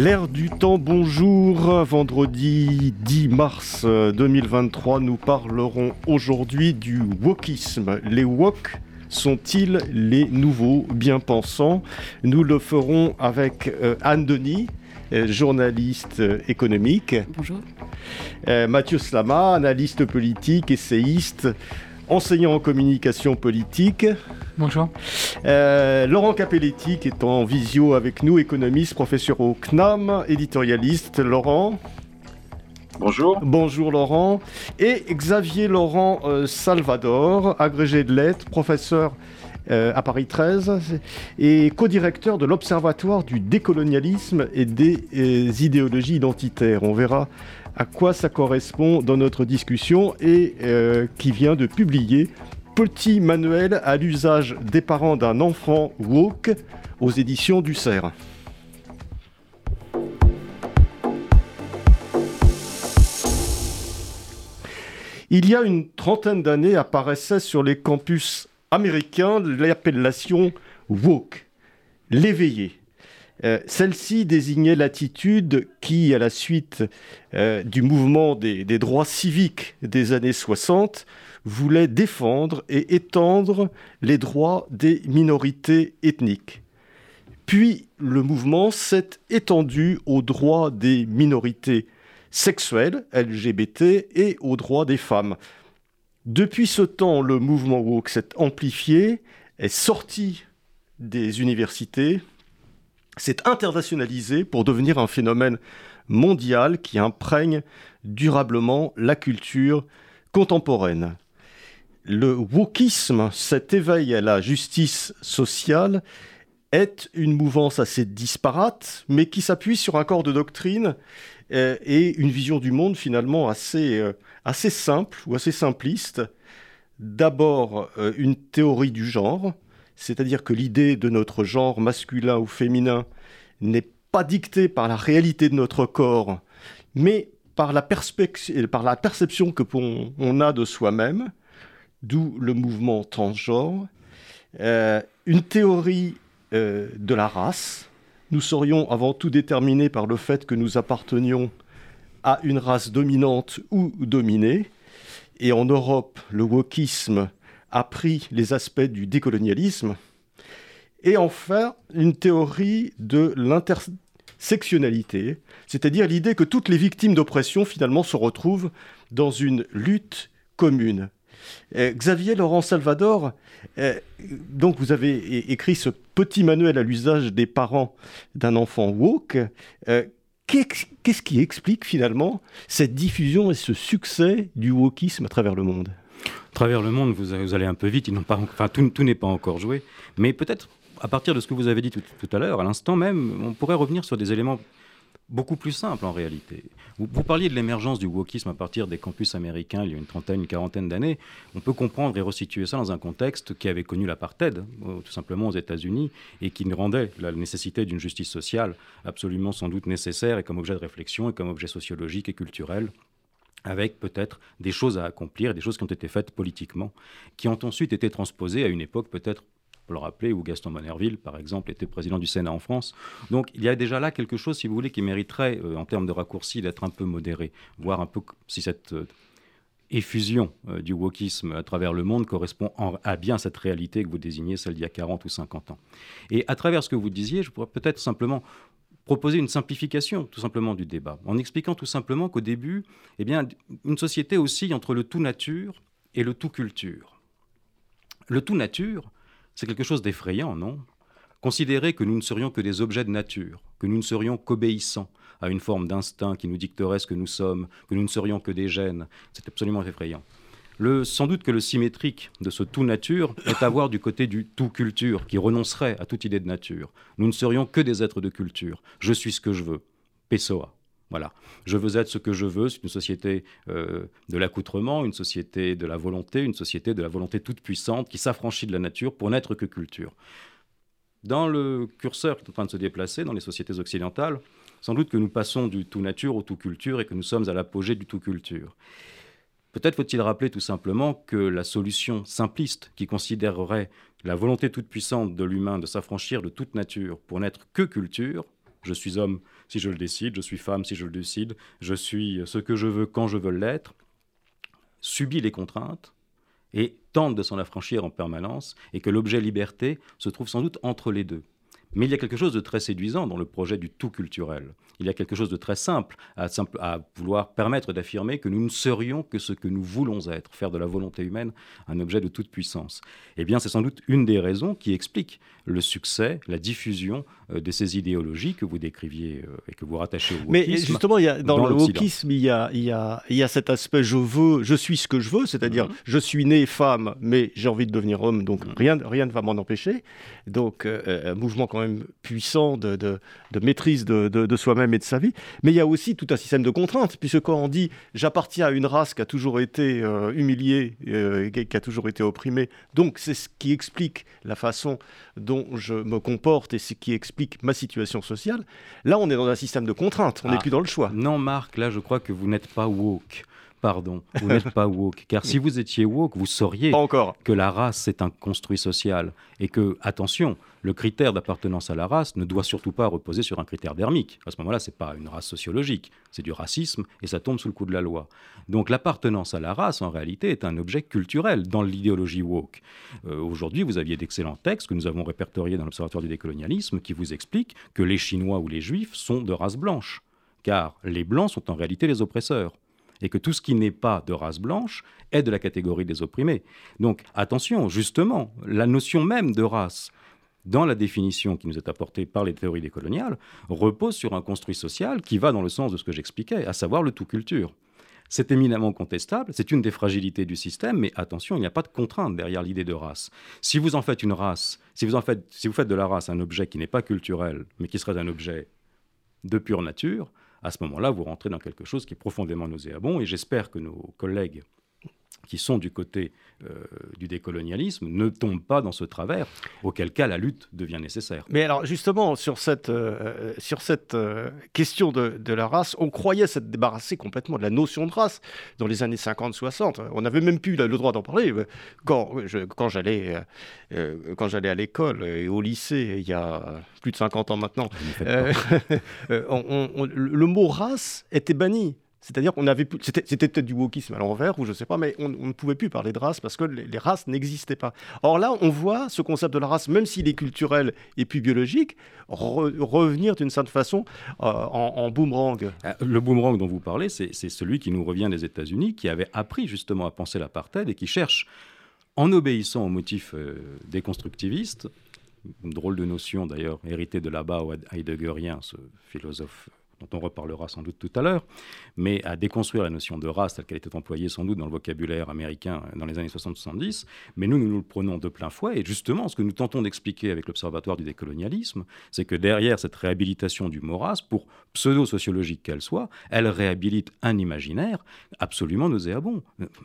L'air du temps, bonjour. Vendredi 10 mars 2023, nous parlerons aujourd'hui du wokisme. Les wok sont-ils les nouveaux bien-pensants? Nous le ferons avec euh, Anne Denis, euh, journaliste euh, économique. Bonjour. Mathieu Slama, analyste politique, essayiste, enseignant en communication politique. Bonjour. Euh, Laurent Capelletti qui est en visio avec nous, économiste, professeur au CNAM, éditorialiste. Laurent. Bonjour. Bonjour Laurent. Et Xavier Laurent euh, Salvador, agrégé de lettres, professeur euh, à Paris 13 et co-directeur de l'Observatoire du décolonialisme et des idéologies identitaires. On verra à quoi ça correspond dans notre discussion et qui vient de publier petit manuel à l'usage des parents d'un enfant woke aux éditions du CERF. Il y a une trentaine d'années apparaissait sur les campus américains l'appellation woke, l'éveillé. Euh, celle-ci désignait l'attitude qui, à la suite euh, du mouvement des, droits civiques des années 60, voulait défendre et étendre les droits des minorités ethniques. Puis le mouvement s'est étendu aux droits des minorités sexuelles, LGBT, et aux droits des femmes. Depuis ce temps, le mouvement woke s'est amplifié, est sorti des universités, s'est internationalisé pour devenir un phénomène mondial qui imprègne durablement la culture contemporaine le wokisme, cet éveil à la justice sociale, est une mouvance assez disparate, mais qui s'appuie sur un corps de doctrine euh, et une vision du monde finalement assez, euh, simple ou assez simpliste. D'abord, euh, une théorie du genre, c'est-à-dire que l'idée de notre genre masculin ou féminin n'est pas dictée par la réalité de notre corps, mais par la, la perception que on a de soi-même d'où le mouvement transgenre, euh, une théorie euh, de la race. Nous serions avant tout déterminés par le fait que nous appartenions à une race dominante ou dominée. Et en Europe, le wokisme a pris les aspects du décolonialisme. Et enfin, une théorie de l'intersectionnalité, c'est-à-dire l'idée que toutes les victimes d'oppression finalement se retrouvent dans une lutte commune. Euh, Xavier Laurent Salvador, euh, donc vous avez écrit ce petit manuel à l'usage des parents d'un enfant woke. Euh, qu'est-ce qui explique finalement cette diffusion et ce succès du wokisme à travers le monde? Travers le monde, vous, allez un peu vite, pas, enfin, tout, n'est pas encore joué, mais peut-être à partir de ce que vous avez dit tout, à l'heure, à l'instant même, on pourrait revenir sur des éléments beaucoup plus simple en réalité. Vous, parliez de l'émergence du wokisme à partir des campus américains il y a une trentaine, une quarantaine d'années. On peut comprendre et resituer ça dans un contexte qui avait connu l'apartheid, euh, tout simplement aux États-Unis, et qui rendait la nécessité d'une justice sociale absolument sans doute nécessaire et comme objet de réflexion et comme objet sociologique et culturel avec peut-être des choses à accomplir, des choses qui ont été faites politiquement, qui ont ensuite été transposées à une époque peut-être le rappeler, où Gaston Manerville, par exemple, était président du Sénat en France. Donc il y a déjà là quelque chose, si vous voulez, qui mériterait, euh, en termes de raccourci, d'être un peu modéré, voir un peu si cette euh, effusion euh, du wokisme à travers le monde correspond à bien cette réalité que vous désignez, celle d'il y a 40 ou 50 ans. Et à travers ce que vous disiez, je pourrais peut-être simplement proposer une simplification tout simplement du débat, en expliquant tout simplement qu'au début, eh bien, une société oscille entre le tout nature et le tout culture. Le tout nature, c'est quelque chose d'effrayant, non? Considérer que nous ne serions que des objets de nature, que nous ne serions qu'obéissants à une forme d'instinct qui nous dicterait ce que nous sommes, que nous ne serions que des gènes, c'est absolument effrayant. Le, sans doute que le symétrique de ce tout nature est à voir du côté du tout culture, qui renoncerait à toute idée de nature. Nous ne serions que des êtres de culture. Je suis ce que je veux. Pessoa. Voilà. Je veux être ce que je veux. C'est une société euh, de l'accoutrement, une société de la volonté, une société de la volonté toute puissante qui s'affranchit de la nature pour n'être que culture. Dans le curseur qui est en train de se déplacer dans les sociétés occidentales, sans doute que nous passons du tout nature au tout culture et que nous sommes à l'apogée du tout culture. Peut-être faut-il rappeler tout simplement que la solution simpliste qui considérerait la volonté toute puissante de l'humain de s'affranchir de toute nature pour n'être que culture, je suis homme si je le décide, je suis femme si je le décide, je suis ce que je veux quand je veux l'être, subit les contraintes et tente de s'en affranchir en permanence, et que l'objet liberté se trouve sans doute entre les deux. Mais il y a quelque chose de très séduisant dans le projet du tout culturel. Il y a quelque chose de très simple à, à vouloir permettre d'affirmer que nous ne serions que ce que nous voulons être, faire de la volonté humaine un objet de toute puissance. Eh bien, c'est sans doute une des raisons qui explique le succès, la diffusion euh, de ces idéologies que vous décriviez euh, et que vous rattachez au wokisme. Mais justement, il y a, dans, le wokisme, il y, a, il, y a, il y a cet aspect je veux, je suis ce que je veux, c'est-à-dire mhm. je suis né femme, mais j'ai envie de devenir homme, donc mhm. rien, rien ne va m'en empêcher. Donc, euh, mouvement quand même puissant de, de, de maîtrise de, de soi-même et de sa vie. Mais il y a aussi tout un système de contraintes, puisque quand on dit j'appartiens à une race qui a toujours été humiliée, qui a toujours été opprimée, donc c'est ce qui explique la façon dont je me comporte et ce qui explique ma situation sociale, là on est dans un système de contraintes, on n'est ah. plus dans le choix. Non Marc, là je crois que vous n'êtes pas woke. Pardon, vous n'êtes pas woke. Car si vous étiez woke, vous sauriez que la race, c'est un construit social. Et que, attention, le critère d'appartenance à la race ne doit surtout pas reposer sur un critère dermique. À ce moment-là, ce n'est pas une race sociologique, c'est du racisme et ça tombe sous le coup de la loi. Donc l'appartenance à la race, en réalité, est un objet culturel dans l'idéologie woke. Euh, aujourd'hui, vous aviez d'excellents textes que nous avons répertoriés dans l'Observatoire du décolonialisme qui vous expliquent que les Chinois ou les Juifs sont de race blanche. Car les Blancs sont en réalité les oppresseurs et que tout ce qui n'est pas de race blanche est de la catégorie des opprimés. Donc attention, justement, la notion même de race, dans la définition qui nous est apportée par les théories décoloniales, repose sur un construit social qui va dans le sens de ce que j'expliquais, à savoir le tout culture. C'est éminemment contestable, c'est une des fragilités du système, mais attention, il n'y a pas de contrainte derrière l'idée de race. Si vous en faites une race, si vous, en faites, si vous faites de la race un objet qui n'est pas culturel, mais qui serait un objet de pure nature, à ce moment-là, vous rentrez dans quelque chose qui est profondément nauséabond. Et j'espère que nos collègues qui sont du côté euh, du décolonialisme ne tombent pas dans ce travers, auquel cas la lutte devient nécessaire. Mais alors justement, sur cette, euh, sur cette euh, question de, de, la race, on croyait s'être débarrassé complètement de la notion de race dans les années 50-60. On n'avait même plus le droit d'en parler. Quand, quand j'allais à l'école et au lycée, il y a plus de 50 ans maintenant, le mot race était banni. C'est-à-dire qu'on avait c'était, peut-être du wokisme à l'envers ou je ne sais pas, mais on, ne pouvait plus parler de race parce que les, races n'existaient pas. Or là, on voit ce concept de la race, même s'il est culturel et puis biologique, revenir d'une certaine façon euh, en, boomerang. Euh, le boomerang dont vous parlez, c'est, celui qui nous revient des États-Unis, qui avait appris justement à penser l'apartheid et qui cherche, en obéissant aux motifs euh, déconstructivistes, une drôle de notion d'ailleurs héritée de là-bas au Heideggerien, ce philosophe dont on reparlera sans doute tout à l'heure, mais à déconstruire la notion de race telle qu'elle était employée sans doute dans le vocabulaire américain dans les années 60-70. Mais nous, nous nous le prenons de plein fouet. Et justement, ce que nous tentons d'expliquer avec l'Observatoire du décolonialisme, c'est que derrière cette réhabilitation du mot race, pour pseudo-sociologique qu'elle soit, elle réhabilite un imaginaire absolument nauséabond.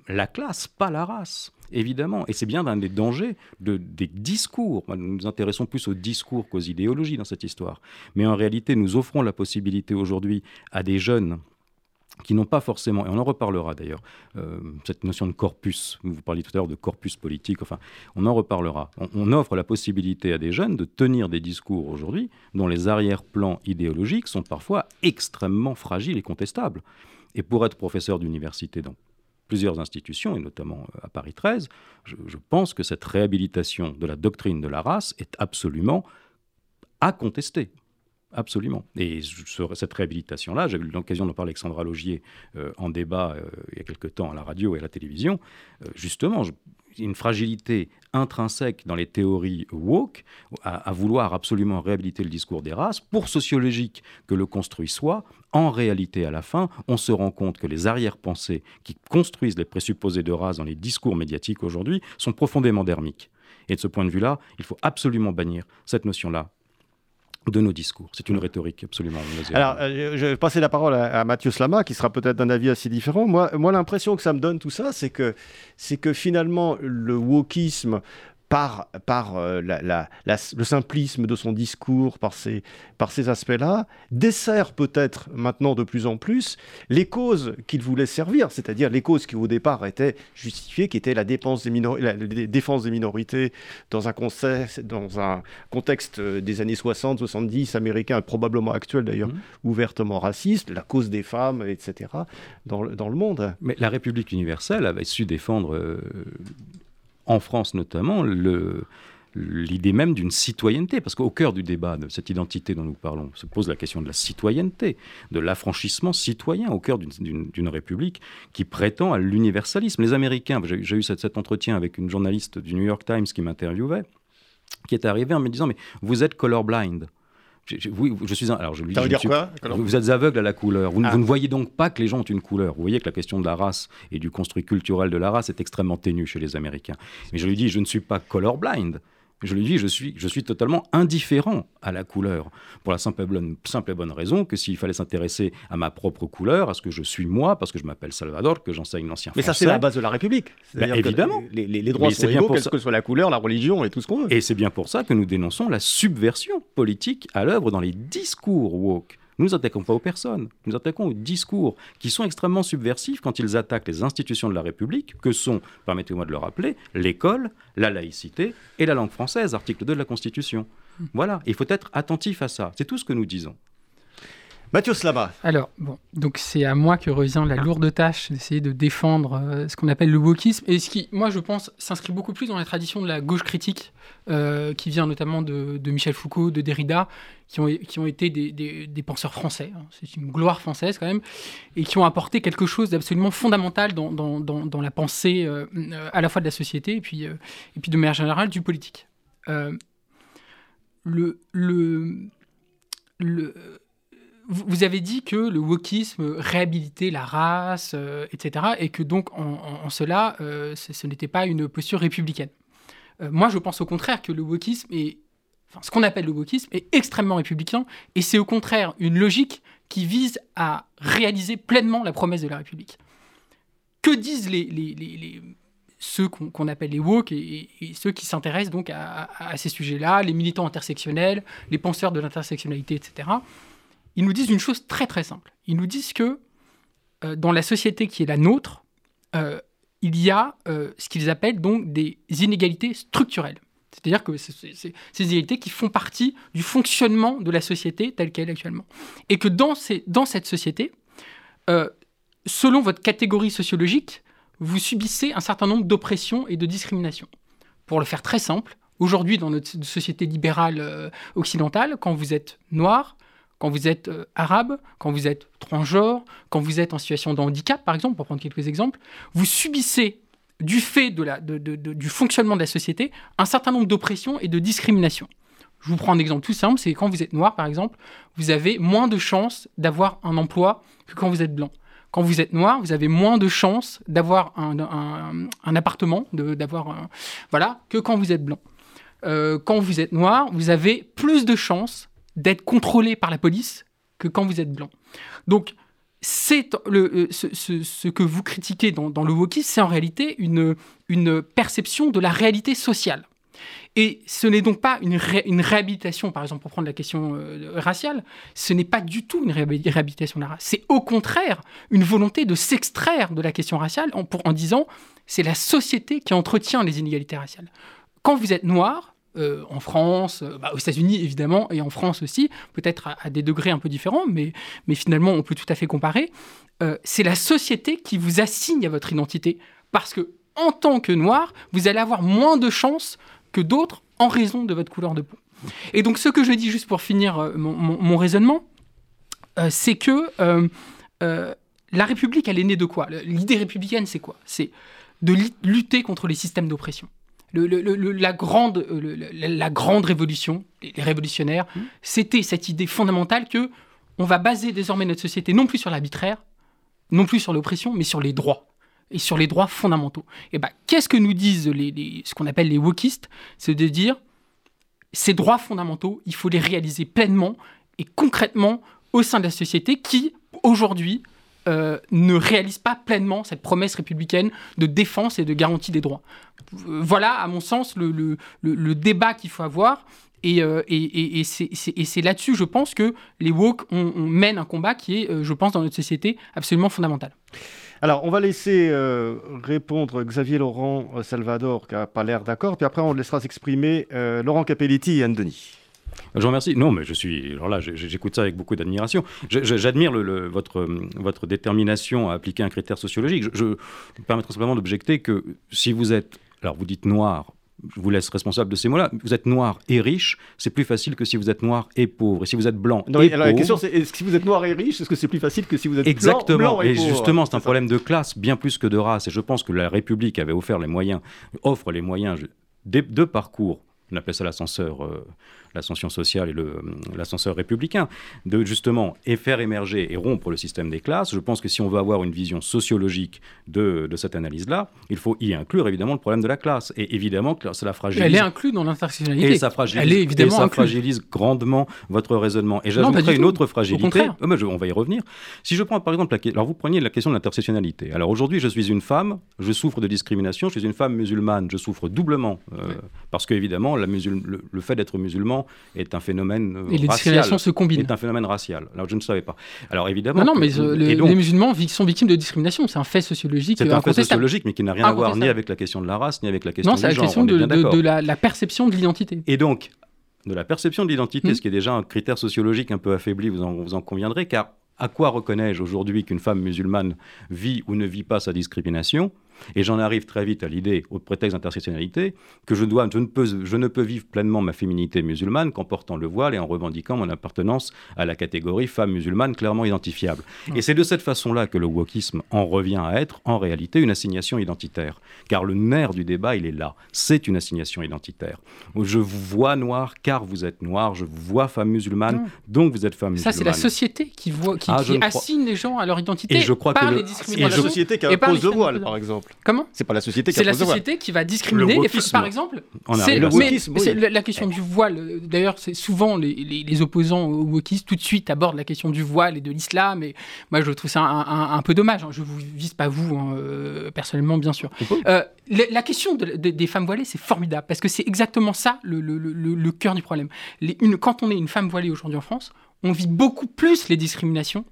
La classe, pas la race évidemment. Et c'est bien d'un des dangers de, des discours. Nous nous intéressons plus aux discours qu'aux idéologies dans cette histoire. Mais en réalité, nous offrons la possibilité aujourd'hui à des jeunes qui n'ont pas forcément, et on en reparlera d'ailleurs, euh, cette notion de corpus, vous parliez tout à l'heure de corpus politique, enfin, on en reparlera. On, offre la possibilité à des jeunes de tenir des discours aujourd'hui dont les arrière-plans idéologiques sont parfois extrêmement fragiles et contestables. Et pour être professeur d'université dans plusieurs institutions, et notamment euh, à Paris 13, je, pense que cette réhabilitation de la doctrine de la race est absolument à contester. Absolument. Et cette réhabilitation-là, j'ai eu l'occasion d'en parler avec Sandra Logier euh, en débat euh, il y a quelque temps à la radio et à la télévision. justement, une fragilité intrinsèque dans les théories woke, à, vouloir absolument réhabiliter le discours des races, pour sociologique que le construit soit, en réalité, à la fin, on se rend compte que les arrière-pensées qui construisent les présupposés de race dans les discours médiatiques aujourd'hui sont profondément dermiques. Et de ce point de vue-là, il faut absolument bannir cette notion-là de nos discours. C'est une rhétorique absolument. Alors, euh, je vais passer la parole à, Mathieu Slama, qui sera peut-être d'un avis assez différent. Moi, moi l'impression que ça me donne tout ça, c'est que, c'est que finalement, le wokisme par, par euh, le simplisme de son discours, par ces, par ces aspects-là, dessert peut-être maintenant de plus en plus les causes qu'il voulait servir, c'est-à-dire les causes qui au départ étaient justifiées, qui étaient la, défense des, la, défense des minorités dans un, contexte, dans un contexte des années 60, 70, américain, probablement actuel d'ailleurs, mmh. ouvertement raciste, la cause des femmes, etc., dans, dans, le monde. Mais la République universelle avait su défendre... Euh, en France notamment, l'idée même d'une citoyenneté, parce qu'au cœur du débat de cette identité dont nous parlons se pose la question de la citoyenneté, de l'affranchissement citoyen au cœur d'une république qui prétend à l'universalisme. Les Américains, j'ai eu cet, entretien avec une journaliste du New York Times qui m'interviewait, qui est arrivée en me disant, mais vous êtes colorblind. Je suis un. Alors je lui dis. dire quoi Vous êtes aveugle à la couleur. Vous, ah. vous, ne voyez donc pas que les gens ont une couleur. Vous voyez que la question de la race et du construit culturel de la race est extrêmement ténue chez les Américains. Mais je lui dis, je ne suis pas colorblind. Je lui dis, je suis, je suis totalement indifférent à la couleur, pour la simple et bonne, simple et bonne raison que s'il fallait s'intéresser à ma propre couleur, à ce que je suis moi, parce que je m'appelle Salvador, que j'enseigne l'ancien Mais ça, c'est la base de la République. Bah, évidemment. Les, les, droits sont égaux, quelle que soit la couleur, la religion et tout ce qu'on veut. Et c'est bien pour ça que nous dénonçons la subversion politique à l'œuvre dans les discours woke. Nous attaquons pas aux personnes, nous attaquons aux discours qui sont extrêmement subversifs quand ils attaquent les institutions de la République, que sont, permettez-moi de le rappeler, l'école, la laïcité et la langue française, article 2 de la Constitution. Voilà, il faut être attentif à ça. C'est tout ce que nous disons. Mathieu Slama. Alors, bon, donc c'est à moi que revient la lourde tâche d'essayer de défendre euh, ce qu'on appelle le wokisme, et ce qui, moi, je pense, s'inscrit beaucoup plus dans la tradition de la gauche critique, euh, qui vient notamment de, Michel Foucault, de Derrida, qui ont, qui ont été des, penseurs français, hein. c'est une gloire française quand même, et qui ont apporté quelque chose d'absolument fondamental dans, dans, dans, la pensée euh, à la fois de la société et puis, et puis de manière générale du politique. le, le vous avez dit que le wokisme réhabilitait la race, euh, etc., et que donc en, cela, euh, ce, n'était pas une posture républicaine. Euh, moi, je pense au contraire que le wokisme est, enfin, ce qu'on appelle le wokisme est extrêmement républicain, et c'est au contraire une logique qui vise à réaliser pleinement la promesse de la République. Que disent les, les, ceux qu'on appelle les woke et, ceux qui s'intéressent donc à ces sujets-là, les militants intersectionnels, les penseurs de l'intersectionnalité, etc ils nous disent une chose très très simple. Ils nous disent que euh, dans la société qui est la nôtre, euh, il y a euh, ce qu'ils appellent donc des inégalités structurelles. C'est-à-dire que c'est ces inégalités qui font partie du fonctionnement de la société telle qu'elle est actuellement. Et que dans, ces, dans cette société, selon votre catégorie sociologique, vous subissez un certain nombre d'oppressions et de discriminations. Pour le faire très simple, aujourd'hui dans notre société libérale occidentale, quand vous êtes noir, quand vous êtes euh, arabe, quand vous êtes transgenre, quand vous êtes en situation de handicap, par exemple, pour prendre quelques exemples, vous subissez, du fait du fonctionnement de la société, un certain nombre d'oppressions et de discriminations. Je vous prends un exemple tout simple, c'est quand vous êtes noir, par exemple, vous avez moins de chances d'avoir un emploi que quand vous êtes blanc. Quand vous êtes noir, vous avez moins de chances d'avoir un, un, appartement, d'avoir voilà, que quand vous êtes blanc. Euh, quand vous êtes noir, vous avez plus de chances d'être contrôlé par la police que quand vous êtes blanc. Donc, c'est le, euh, ce, que vous critiquez dans, le wokisme, c'est en réalité une, une perception de la réalité sociale. Et ce n'est donc pas une, une, réhabilitation, par exemple, pour prendre la question euh, raciale, ce n'est pas du tout une réhabilitation de la race. C'est au contraire une volonté de s'extraire de la question raciale en, pour, en disant c'est la société qui entretient les inégalités raciales. Quand vous êtes noir, euh, en France, euh, bah, aux États-Unis évidemment, et en France aussi, peut-être à, des degrés un peu différents, mais, finalement on peut tout à fait comparer. Euh, c'est la société qui vous assigne à votre identité, parce que en tant que noir, vous allez avoir moins de chances que d'autres en raison de votre couleur de peau. Et donc ce que je dis juste pour finir mon, raisonnement, c'est que la République, elle est née de quoi? L'idée républicaine, c'est quoi? C'est de lutter contre les systèmes d'oppression la, grande, la, grande révolution, les révolutionnaires, mmh. c'était cette idée fondamentale que on va baser désormais notre société non plus sur l'arbitraire, non plus sur l'oppression, mais sur les droits et sur les droits fondamentaux. Et ben, qu'est-ce que nous disent les, ce qu'on appelle les wokistes? C'est de dire ces droits fondamentaux, il faut les réaliser pleinement et concrètement au sein de la société qui, aujourd'hui, euh, ne réalise pas pleinement cette promesse républicaine de défense et de garantie des droits. Euh, voilà, à mon sens, le, débat qu'il faut avoir. Et, euh, et, c'est là-dessus, je pense, que les woke on, mènent un combat qui est, je pense, dans notre société, absolument fondamental. Alors, on va laisser répondre Xavier Laurent Salvador, qui n'a pas l'air d'accord, puis après, on laissera s'exprimer Laurent Capelletti et Anne Denis. Je vous remercie. Non, mais je suis. Alors là, j'écoute ça avec beaucoup d'admiration. J'admire votre, votre détermination à appliquer un critère sociologique. Je, me permettrai simplement d'objecter que si vous êtes. Alors, vous dites noir, je vous laisse responsable de ces mots-là. Vous êtes noir et riche, c'est plus facile que si vous êtes noir et pauvre. Et si vous êtes blanc non, et alors La question, c'est est-ce que si vous êtes noir et riche, est-ce que c'est plus facile que si vous êtes Exactement. blanc, et, pauvre et justement, c'est un problème de classe bien plus que de race. Et je pense que la République avait offert les moyens, offre les moyens de, parcours. On appelle ça l'ascenseur. Euh, l'ascension sociale et l'ascenseur républicain, de justement et faire émerger et rompre le système des classes. Je pense que si on veut avoir une vision sociologique de, de cette analyse-là, il faut y inclure évidemment le problème de la classe. Et évidemment, cela fragilise. Elle est inclue dans l'intersectionnalité. Et ça fragilise, Elle est évidemment et ça fragilise grandement votre raisonnement. Et j'ajouterai une autre fragilité. Oh, on va y revenir. Si je prends par exemple, la, alors vous preniez la question de l'intersectionnalité. Alors aujourd'hui, je suis une femme, je souffre de discrimination, je suis une femme musulmane, je souffre doublement euh, parce qu'évidemment, le, le fait d'être musulman est un phénomène euh, et les discriminations se combinent. Est un phénomène racial. Alors je ne savais pas. Alors évidemment. Non, non mais euh, les, musulmans sont victimes de discrimination. C'est un fait sociologique. C'est un fait sociologique, mais qui n'a rien à voir ni avec la question de la race, ni avec la question du genre. Non, c'est la question de, la, perception de l'identité. Et donc, de la perception de l'identité, hmm. ce qui est déjà un critère sociologique un peu affaibli, vous en, vous en conviendrez, car à quoi reconnais-je aujourd'hui qu'une femme musulmane vit ou ne vit pas sa discrimination? Et j'en arrive très vite à l'idée, au prétexte d'intersectionnalité, que je, dois, je, ne peux, je ne peux vivre pleinement ma féminité musulmane qu'en portant le voile et en revendiquant mon appartenance à la catégorie femme musulmane clairement identifiable. Et c'est de cette façon-là que le wokisme en revient à être, en réalité, une assignation identitaire. Car le nerf du débat, il est là. C'est une assignation identitaire. Je vous vois noir car vous êtes noir, je vous vois femme musulmane, donc vous êtes femme musulmane. Ça, c'est la société qui, voit, qui, ah, assigne les gens à leur identité et je crois par que les discriminations. Et la société qui impose le voile, par exemple. Comment C'est pas la société qui C'est la société qui va discriminer. par exemple, c'est le la question du voile. D'ailleurs, c'est souvent les, opposants au wokisme tout de suite abordent la question du voile et de l'islam. Et moi, je trouve ça un, peu dommage. Hein. Je vous vise pas vous hein, euh, personnellement, bien sûr. Euh, la, question des femmes voilées, c'est formidable parce que c'est exactement ça le, cœur du problème. quand on est une femme voilée aujourd'hui en France, on vit beaucoup plus les discriminations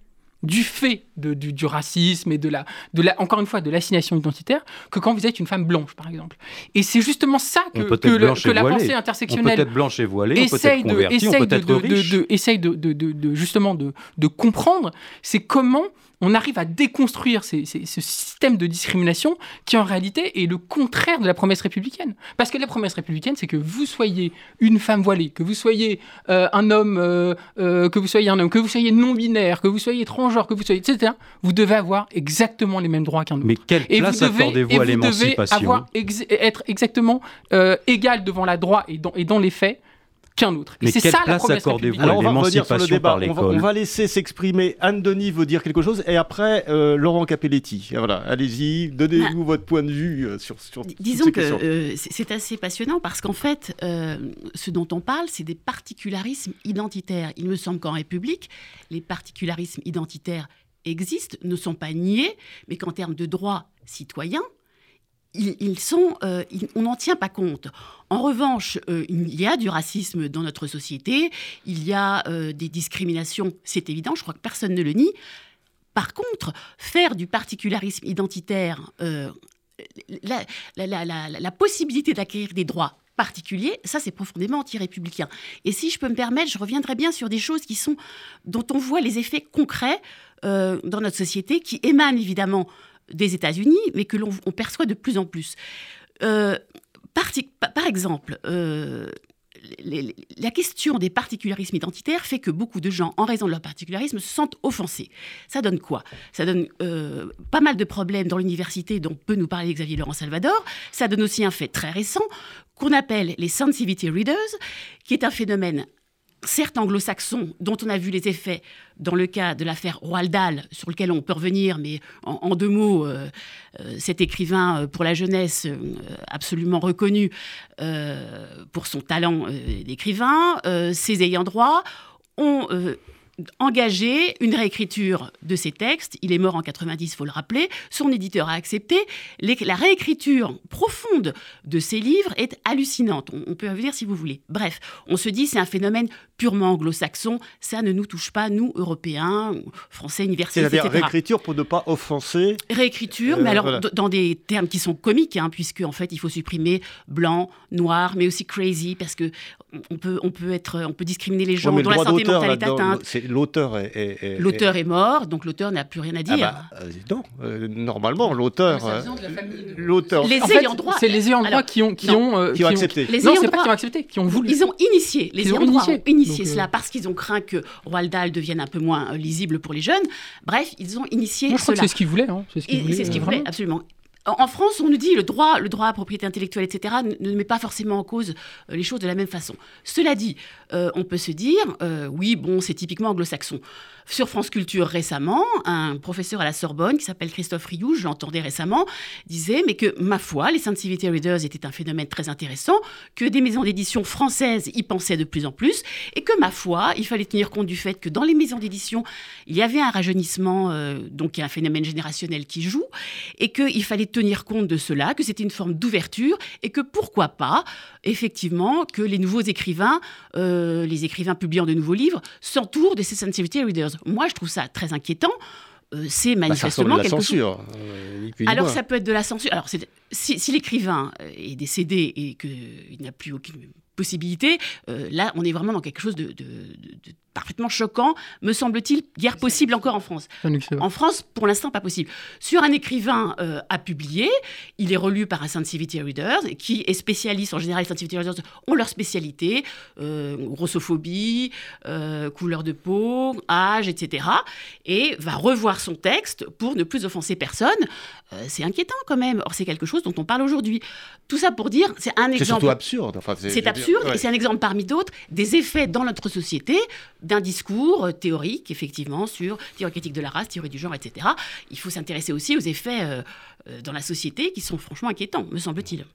du fait de, du, racisme et de la, de la, encore une fois, de l'assignation identitaire que quand vous êtes une femme blanche, par exemple. Et c'est justement ça que, que, la pensée intersectionnelle on peut être blanche et voilée, essaye de, riche. De, essaye de, justement de, comprendre, c'est comment on arrive à déconstruire ce système de discrimination qui en réalité est le contraire de la promesse républicaine. Parce que la promesse républicaine, c'est que vous soyez une femme voilée, que vous soyez euh, un homme, euh, euh, que vous soyez un homme, que vous soyez non binaire, que vous soyez transgenre, que vous soyez, etc. Vous devez avoir exactement les mêmes droits qu'un autre. Mais quelle place accordez-vous à l'émancipation Vous devez être exactement égal devant la droit et et dans les faits qu'un autre. Mais c'est ça la promesse à l'émancipation par l'école on, va laisser s'exprimer Anne Denis veut dire quelque chose et après euh, Laurent Capelletti. Voilà, allez-y, donnez-nous bah, votre point de vue euh, sur, sur Disons que euh, c'est assez passionnant parce qu'en fait, ce dont on parle, c'est des particularismes identitaires. Il me semble qu'en République, les particularismes identitaires existent, ne sont pas niés, mais qu'en termes de droits citoyens, euh, on n'en tient pas compte. En revanche, euh, il y a du racisme dans notre société, il y a euh, des discriminations, c'est évident, je crois que personne ne le nie. Par contre, faire du particularisme identitaire la, la, possibilité d'acquérir des droits particuliers, ça c'est profondément anti-républicain. Et si je peux me permettre, je reviendrai bien sur des choses qui sont, dont on voit les effets concrets dans notre société, qui émanent évidemment des États-Unis, mais que l'on perçoit de plus en plus. Euh, par, exemple, euh, la question des particularismes identitaires fait que beaucoup de gens, en raison de leur particularisme, se sentent offensés. Ça donne quoi? Ça donne euh, pas mal de problèmes dans l'université dont peut nous parler Xavier Laurent Salvador. Ça donne aussi un fait très récent qu'on appelle les sensitivity readers, qui est un phénomène certes anglo-saxon, dont on a vu les effets dans le cas de l'affaire Roald sur lequel on peut revenir, mais en, deux mots, euh, euh, cet écrivain pour la jeunesse absolument reconnu pour son talent d'écrivain, ses ayants droit ont engagé une réécriture de ses textes. Il est mort en 90, il faut le rappeler. Son éditeur a accepté. la réécriture profonde de ses livres est hallucinante. On, peut revenir si vous voulez. Bref, on se dit c'est un phénomène purement anglo-saxon. Ça ne nous touche pas, nous, Européens, Français, universitaires, C'est-à-dire réécriture pour ne pas offenser. Réécriture, mais euh, alors dans des termes qui sont comiques, hein, puisque en fait il faut supprimer blanc, noir, mais aussi crazy, parce que on peut, on peut être, on peut discriminer les gens dont la santé mentale est atteinte l'auteur est, l'auteur est mort, donc l'auteur n'a plus rien à dire. Ah bah, euh, non, euh, normalement l'auteur, euh, l'auteur. Les ayants droit, c'est les ayants droit qui ont qui ont qui ont accepté. Les non, c'est pas qui ont accepté, qui ont voulu. Ils ont initié. Les ayants droit ont initié cela parce qu'ils ont craint que Roald Dahl devienne un peu moins lisible pour les jeunes. Bref, ils ont initié Moi, je crois que c'est ce qu'ils voulaient. Hein. C'est ce qu'ils voulaient, absolument. En France, on nous dit le droit, le droit à propriété intellectuelle, etc., ne met pas forcément en cause les choses de la même façon. Cela dit, on peut se dire, oui, bon, c'est typiquement anglo-saxon. Sur France Culture récemment, un professeur à la Sorbonne qui s'appelle Christophe Rioux, je l'entendais récemment, disait mais que ma foi, les sensitivity readers étaient un phénomène très intéressant, que des maisons d'édition françaises y pensaient de plus en plus, et que ma foi, il fallait tenir compte du fait que dans les maisons d'édition, il y avait un rajeunissement, euh, donc un phénomène générationnel qui joue, et qu'il fallait tenir compte de cela, que c'était une forme d'ouverture, et que pourquoi pas, effectivement, que les nouveaux écrivains, euh, les écrivains publiant de nouveaux livres, s'entourent de ces sensitivity readers. Moi, je trouve ça très inquiétant. Euh, c'est bah, manifestement quelque censure, euh, Alors ça peut être de la censure. Alors si, l'écrivain est décédé et qu'il n'a plus aucune possibilité, euh, là on est vraiment dans quelque chose de parfaitement choquant, me semble-t-il, guère possible encore en France. En France, pour l'instant, pas possible. Sur un écrivain euh, à publier, il est relu par un sensitivity reader qui est spécialiste, en général, les sensitivity readers ont leur spécialité, euh, grossophobie, euh, couleur de peau, âge, etc. Et va revoir son texte pour ne plus offenser personne. c'est inquiétant quand même. Or, c'est quelque chose dont on parle aujourd'hui. Tout ça pour dire, c'est un exemple. C'est surtout absurde. Enfin, c'est absurde et c'est un exemple parmi d'autres des effets dans notre société d'un discours euh, théorique, effectivement, sur théorie critique de la race, théorie du genre, etc. Il faut s'intéresser aussi aux effets euh, euh, dans la société qui sont franchement inquiétants, me semble-t-il.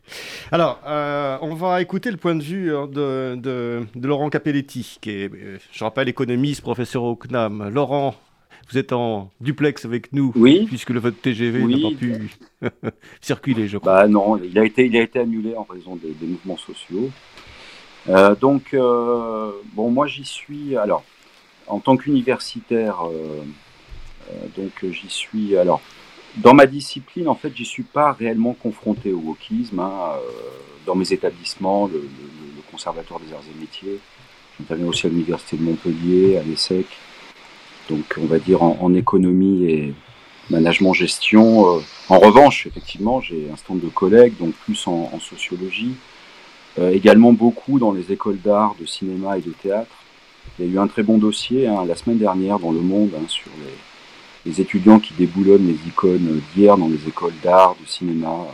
Alors, on va écouter le point de vue de, de, Laurent Capelletti, qui est, je rappelle, économiste, professeur au CNAM. Laurent, vous êtes en duplex avec nous, oui. puisque le vote TGV n'a pas pu circuler, je crois. Bah non, il a été, il a été annulé en raison des mouvements sociaux. Euh, donc, euh, bon, moi j'y suis, alors, en tant qu'universitaire, euh, donc j'y suis, alors, dans ma discipline, en fait, j'y suis pas réellement confronté au wokisme. Hein, dans mes établissements, le, Conservatoire des Arts et Métiers, j'interviens aussi à l'Université de Montpellier, à l'ESSEC, donc on va dire en, économie et management-gestion. en revanche, effectivement, j'ai un stand de collègues, donc plus en sociologie, également beaucoup dans les écoles d'art, de cinéma et de théâtre. Il y a eu un très bon dossier hein, la semaine dernière dans Le Monde hein, sur les, étudiants qui déboulonnent les icônes d'hier dans les écoles d'art, de cinéma,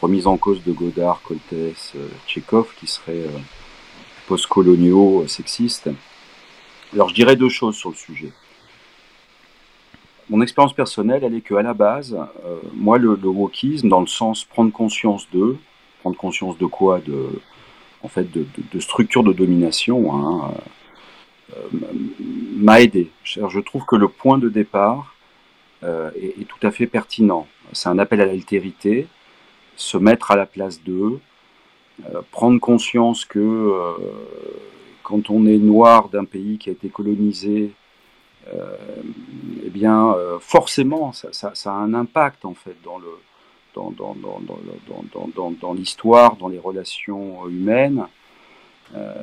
remise en cause de Godard, Coltès, euh, Tchekhov, qui seraient euh, post-coloniaux, sexistes. Alors je dirais deux choses sur le sujet. Mon expérience personnelle, elle est qu'à la base, moi, le, le wokisme, dans le sens prendre conscience d'eux, conscience de quoi de, en fait, de, structure de domination hein, euh, m'a aidé. Je trouve que le point de départ euh, est, tout à fait pertinent. C'est un appel à l'altérité, se mettre à la place d'eux, euh, prendre conscience que quand on est noir d'un pays qui a été colonisé, eh bien, forcément, ça, ça, a un impact en fait dans le, dans, l'histoire, dans les relations humaines, euh,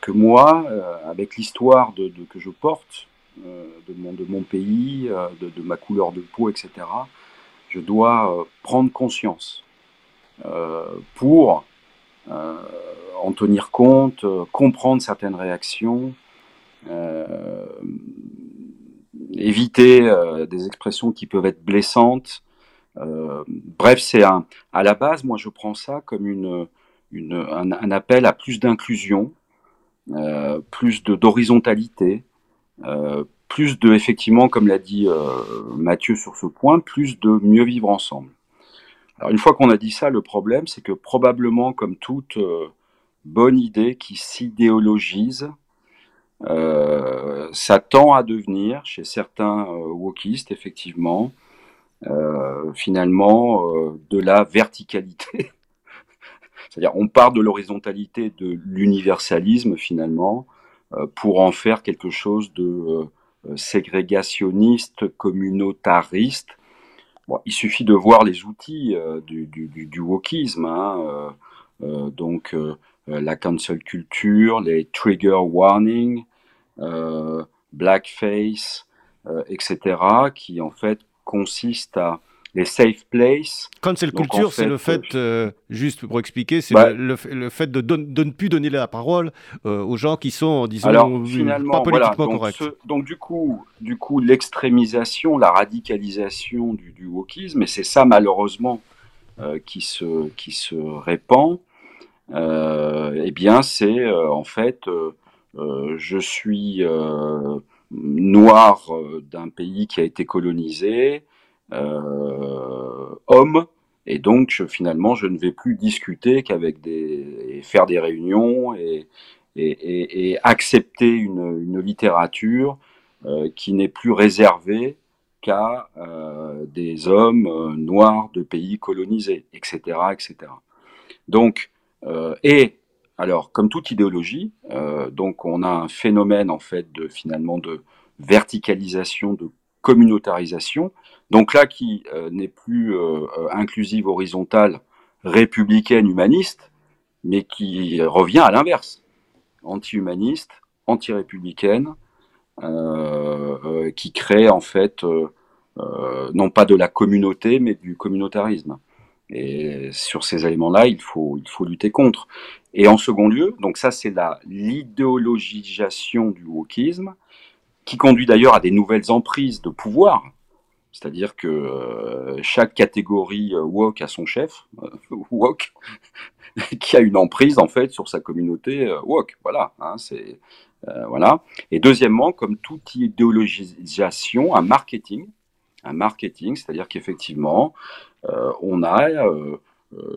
que moi, euh, avec l'histoire que je porte, euh, de, mon, pays, de, ma couleur de peau, etc., je dois prendre conscience pour en tenir compte, comprendre certaines réactions, éviter des expressions qui peuvent être blessantes, bref, c'est un, à la base, moi je prends ça comme une, un, appel à plus d'inclusion, plus d'horizontalité, plus de, effectivement, comme l'a dit Mathieu sur ce point, plus de mieux vivre ensemble. Alors une fois qu'on a dit ça, le problème, c'est que probablement, comme toute bonne idée qui s'idéologise, euh, ça tend à devenir, chez certains euh, wokistes, effectivement, euh, finalement, de la verticalité. C'est-à-dire, on part de l'horizontalité, de l'universalisme, finalement, pour en faire quelque chose de ségrégationniste, communautariste. Il suffit de voir les outils du, du. Hein, donc, la cancel culture, les trigger warnings, euh, blackface, euh, etc., qui en fait consiste à les safe places. Cancel culture, c'est le fait, euh, juste pour expliquer, c'est bah le, fait de, de, ne plus donner la parole aux gens qui sont, disons, alors, finalement, pas politiquement corrects. donc du coup, du coup, l'extrémisation, la radicalisation du, du wokisme, et c'est ça malheureusement qui se qui se répand. eh bien, c'est en fait euh, je suis euh, noir euh, d'un pays qui a été colonisé, homme, et donc finalement je ne vais plus discuter qu'avec des faire des réunions et, et, et, accepter une, une littérature qui n'est plus réservée qu'à des hommes noirs de pays colonisés, etc., etc. Donc, et alors, comme toute idéologie, euh, donc on a un phénomène en fait de finalement de verticalisation, de communautarisation. Donc là, qui euh, n'est plus euh, inclusive, horizontale, républicaine, humaniste, mais qui revient à l'inverse, anti-humaniste, anti-républicaine, qui crée en fait non pas de la communauté, mais du communautarisme. Et sur ces éléments-là, il faut, il faut lutter contre. Et en second lieu, donc ça c'est l'idéologisation du wokisme, qui conduit d'ailleurs à des nouvelles emprises de pouvoir. C'est-à-dire que euh, chaque catégorie euh, woke a son chef, euh, woke, qui a une emprise en fait sur sa communauté woke. Voilà, hein, c'est voilà. Et deuxièmement, comme toute idéologisation, un marketing, un marketing, c'est-à-dire qu'effectivement, on a euh,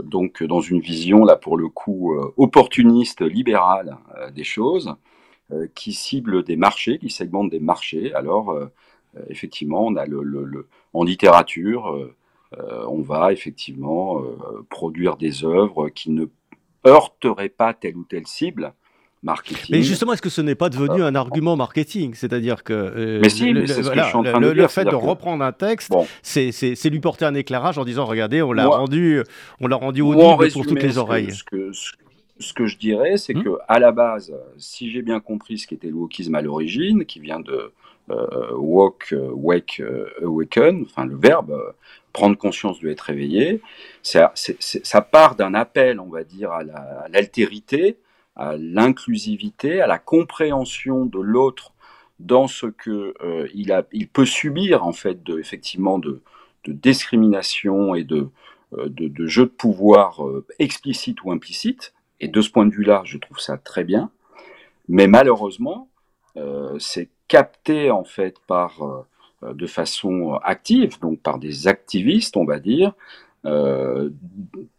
donc dans une vision, là pour le coup, euh, opportuniste, libérale euh, des choses, qui cible des marchés, qui segmente des marchés. Alors, effectivement, en littérature, on va effectivement produire des œuvres qui ne heurteraient pas telle ou telle cible, mais justement, est-ce que ce n'est pas devenu un argument marketing? C'est-à-dire que euh, mais si, le, c'est ce que je suis en train de dire, fait de reprendre un texte, c'est lui porter un éclairage en disant regardez, on l'a rendu, on l'a rendu audible pour toutes les oreilles. Ce que, ce que, je dirais, c'est hmm? que à la base, si j'ai bien compris ce qu'était le wokisme à l'origine, qui vient de euh, walk, wake, euh, awaken, enfin le verbe prendre conscience de être éveillé, ça, ça part d'un appel, on va dire, à l'altérité à l'inclusivité, à la compréhension de l'autre dans ce que euh, il, a, il peut subir en fait de, effectivement de, discrimination et de, euh, de, de pouvoir euh, explicites ou implicites. Et de ce point de vue-là, je trouve ça très bien. Mais malheureusement, c'est capté en fait par de façon active, donc par des activistes, on va dire, euh,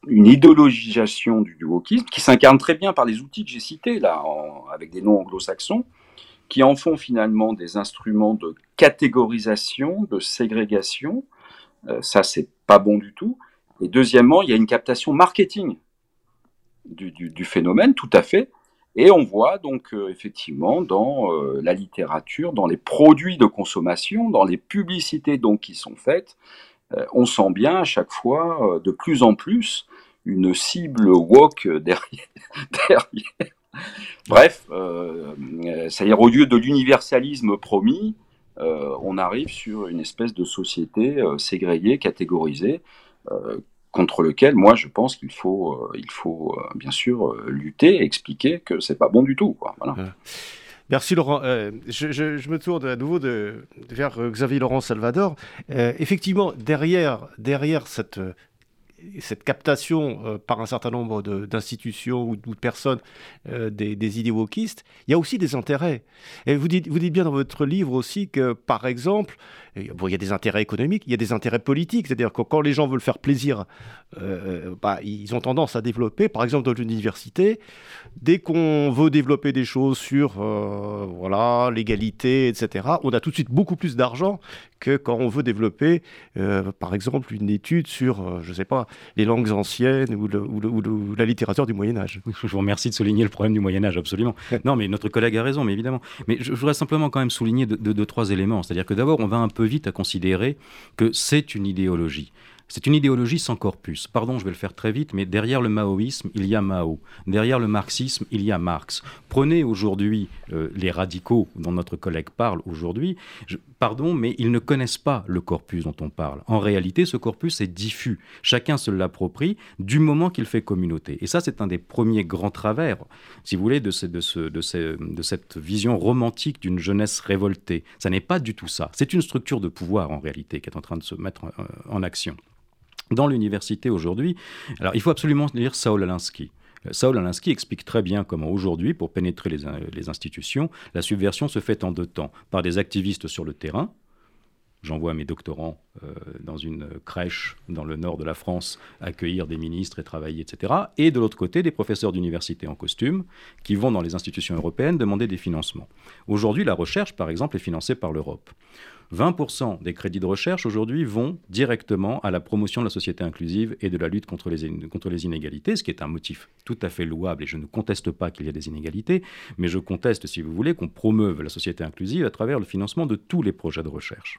une idéologisation du, wokisme qui s'incarne très bien par les outils que j'ai cités là, avec des noms anglo-saxons, qui en font finalement des instruments de catégorisation, de ségrégation. Euh, ça, c'est pas bon du tout. Et deuxièmement, il y a une captation marketing du, du, phénomène, tout à fait. Et on voit donc euh, effectivement dans la littérature, dans les produits de consommation, dans les publicités donc qui sont faites, on sent bien à chaque fois euh, de plus en plus une cible woke derrière. Bref, euh, c'est-à-dire au lieu de l'universalisme promis, on arrive sur une espèce de société ségrégée, catégorisée, contre lequel moi je pense qu'il faut, il faut bien sûr lutter expliquer que c'est pas bon du tout. Merci Laurent. Euh, je, me tourne à nouveau vers euh, Xavier Laurent Salvador. Euh, effectivement, derrière, derrière cette, cette captation par un certain nombre d'institutions ou, de personnes des, des, il y a aussi des intérêts. Et vous dites bien dans votre livre aussi que, par exemple, bon, il y a des intérêts économiques, il y a des intérêts politiques, c'est-à-dire que quand les gens veulent faire plaisir, euh, bah, ils ont tendance à développer, par exemple dans l'université, dès qu'on veut développer des choses sur voilà l'égalité, etc., on a tout de suite beaucoup plus d'argent que quand on veut développer, par exemple, une étude sur, je ne sais pas, les langues anciennes ou, la littérature du Moyen Âge. Je vous remercie de souligner le problème du Moyen Âge, absolument. non, mais notre collègue a raison, mais évidemment. Mais je, voudrais simplement quand même souligner deux, trois éléments. C'est-à-dire que d'abord, on va un peu vite à considérer que c'est une idéologie. C'est une idéologie sans corpus. Pardon, je vais le faire très vite, mais derrière le maoïsme, il y a Mao. Derrière le marxisme, il y a Marx. Prenez aujourd'hui euh, les radicaux dont notre collègue parle aujourd'hui. Pardon, mais ils ne connaissent pas le corpus dont on parle. En réalité, ce corpus est diffus. Chacun se l'approprie du moment qu'il fait communauté. Et ça, c'est un des premiers grands travers, si vous voulez, de, cette vision romantique d'une jeunesse révoltée. Ça n'est pas du tout ça. C'est une structure de pouvoir, en réalité, qui est en train de se mettre en action dans l'université aujourd'hui. Alors, il faut absolument lire Saul Alinsky. Saul Alinsky explique très bien comment aujourd'hui, pour pénétrer les, institutions, la subversion se fait en deux temps. Par des activistes sur le terrain, J'envoie mes doctorants euh, dans une crèche dans le nord de la France accueillir des ministres et travailler, etc. Et de l'autre côté, des professeurs d'université en costume qui vont dans les institutions européennes demander des financements. Aujourd'hui, la recherche, par exemple, est financée par l'Europe. 20% des crédits de recherche aujourd'hui vont directement à la promotion de la société inclusive et de la lutte contre les, contre les inégalités, ce qui est un motif tout à fait louable et je ne conteste pas qu'il y ait des inégalités, mais je conteste, si vous voulez, qu'on promeuve la société inclusive à travers le financement de tous les projets de recherche.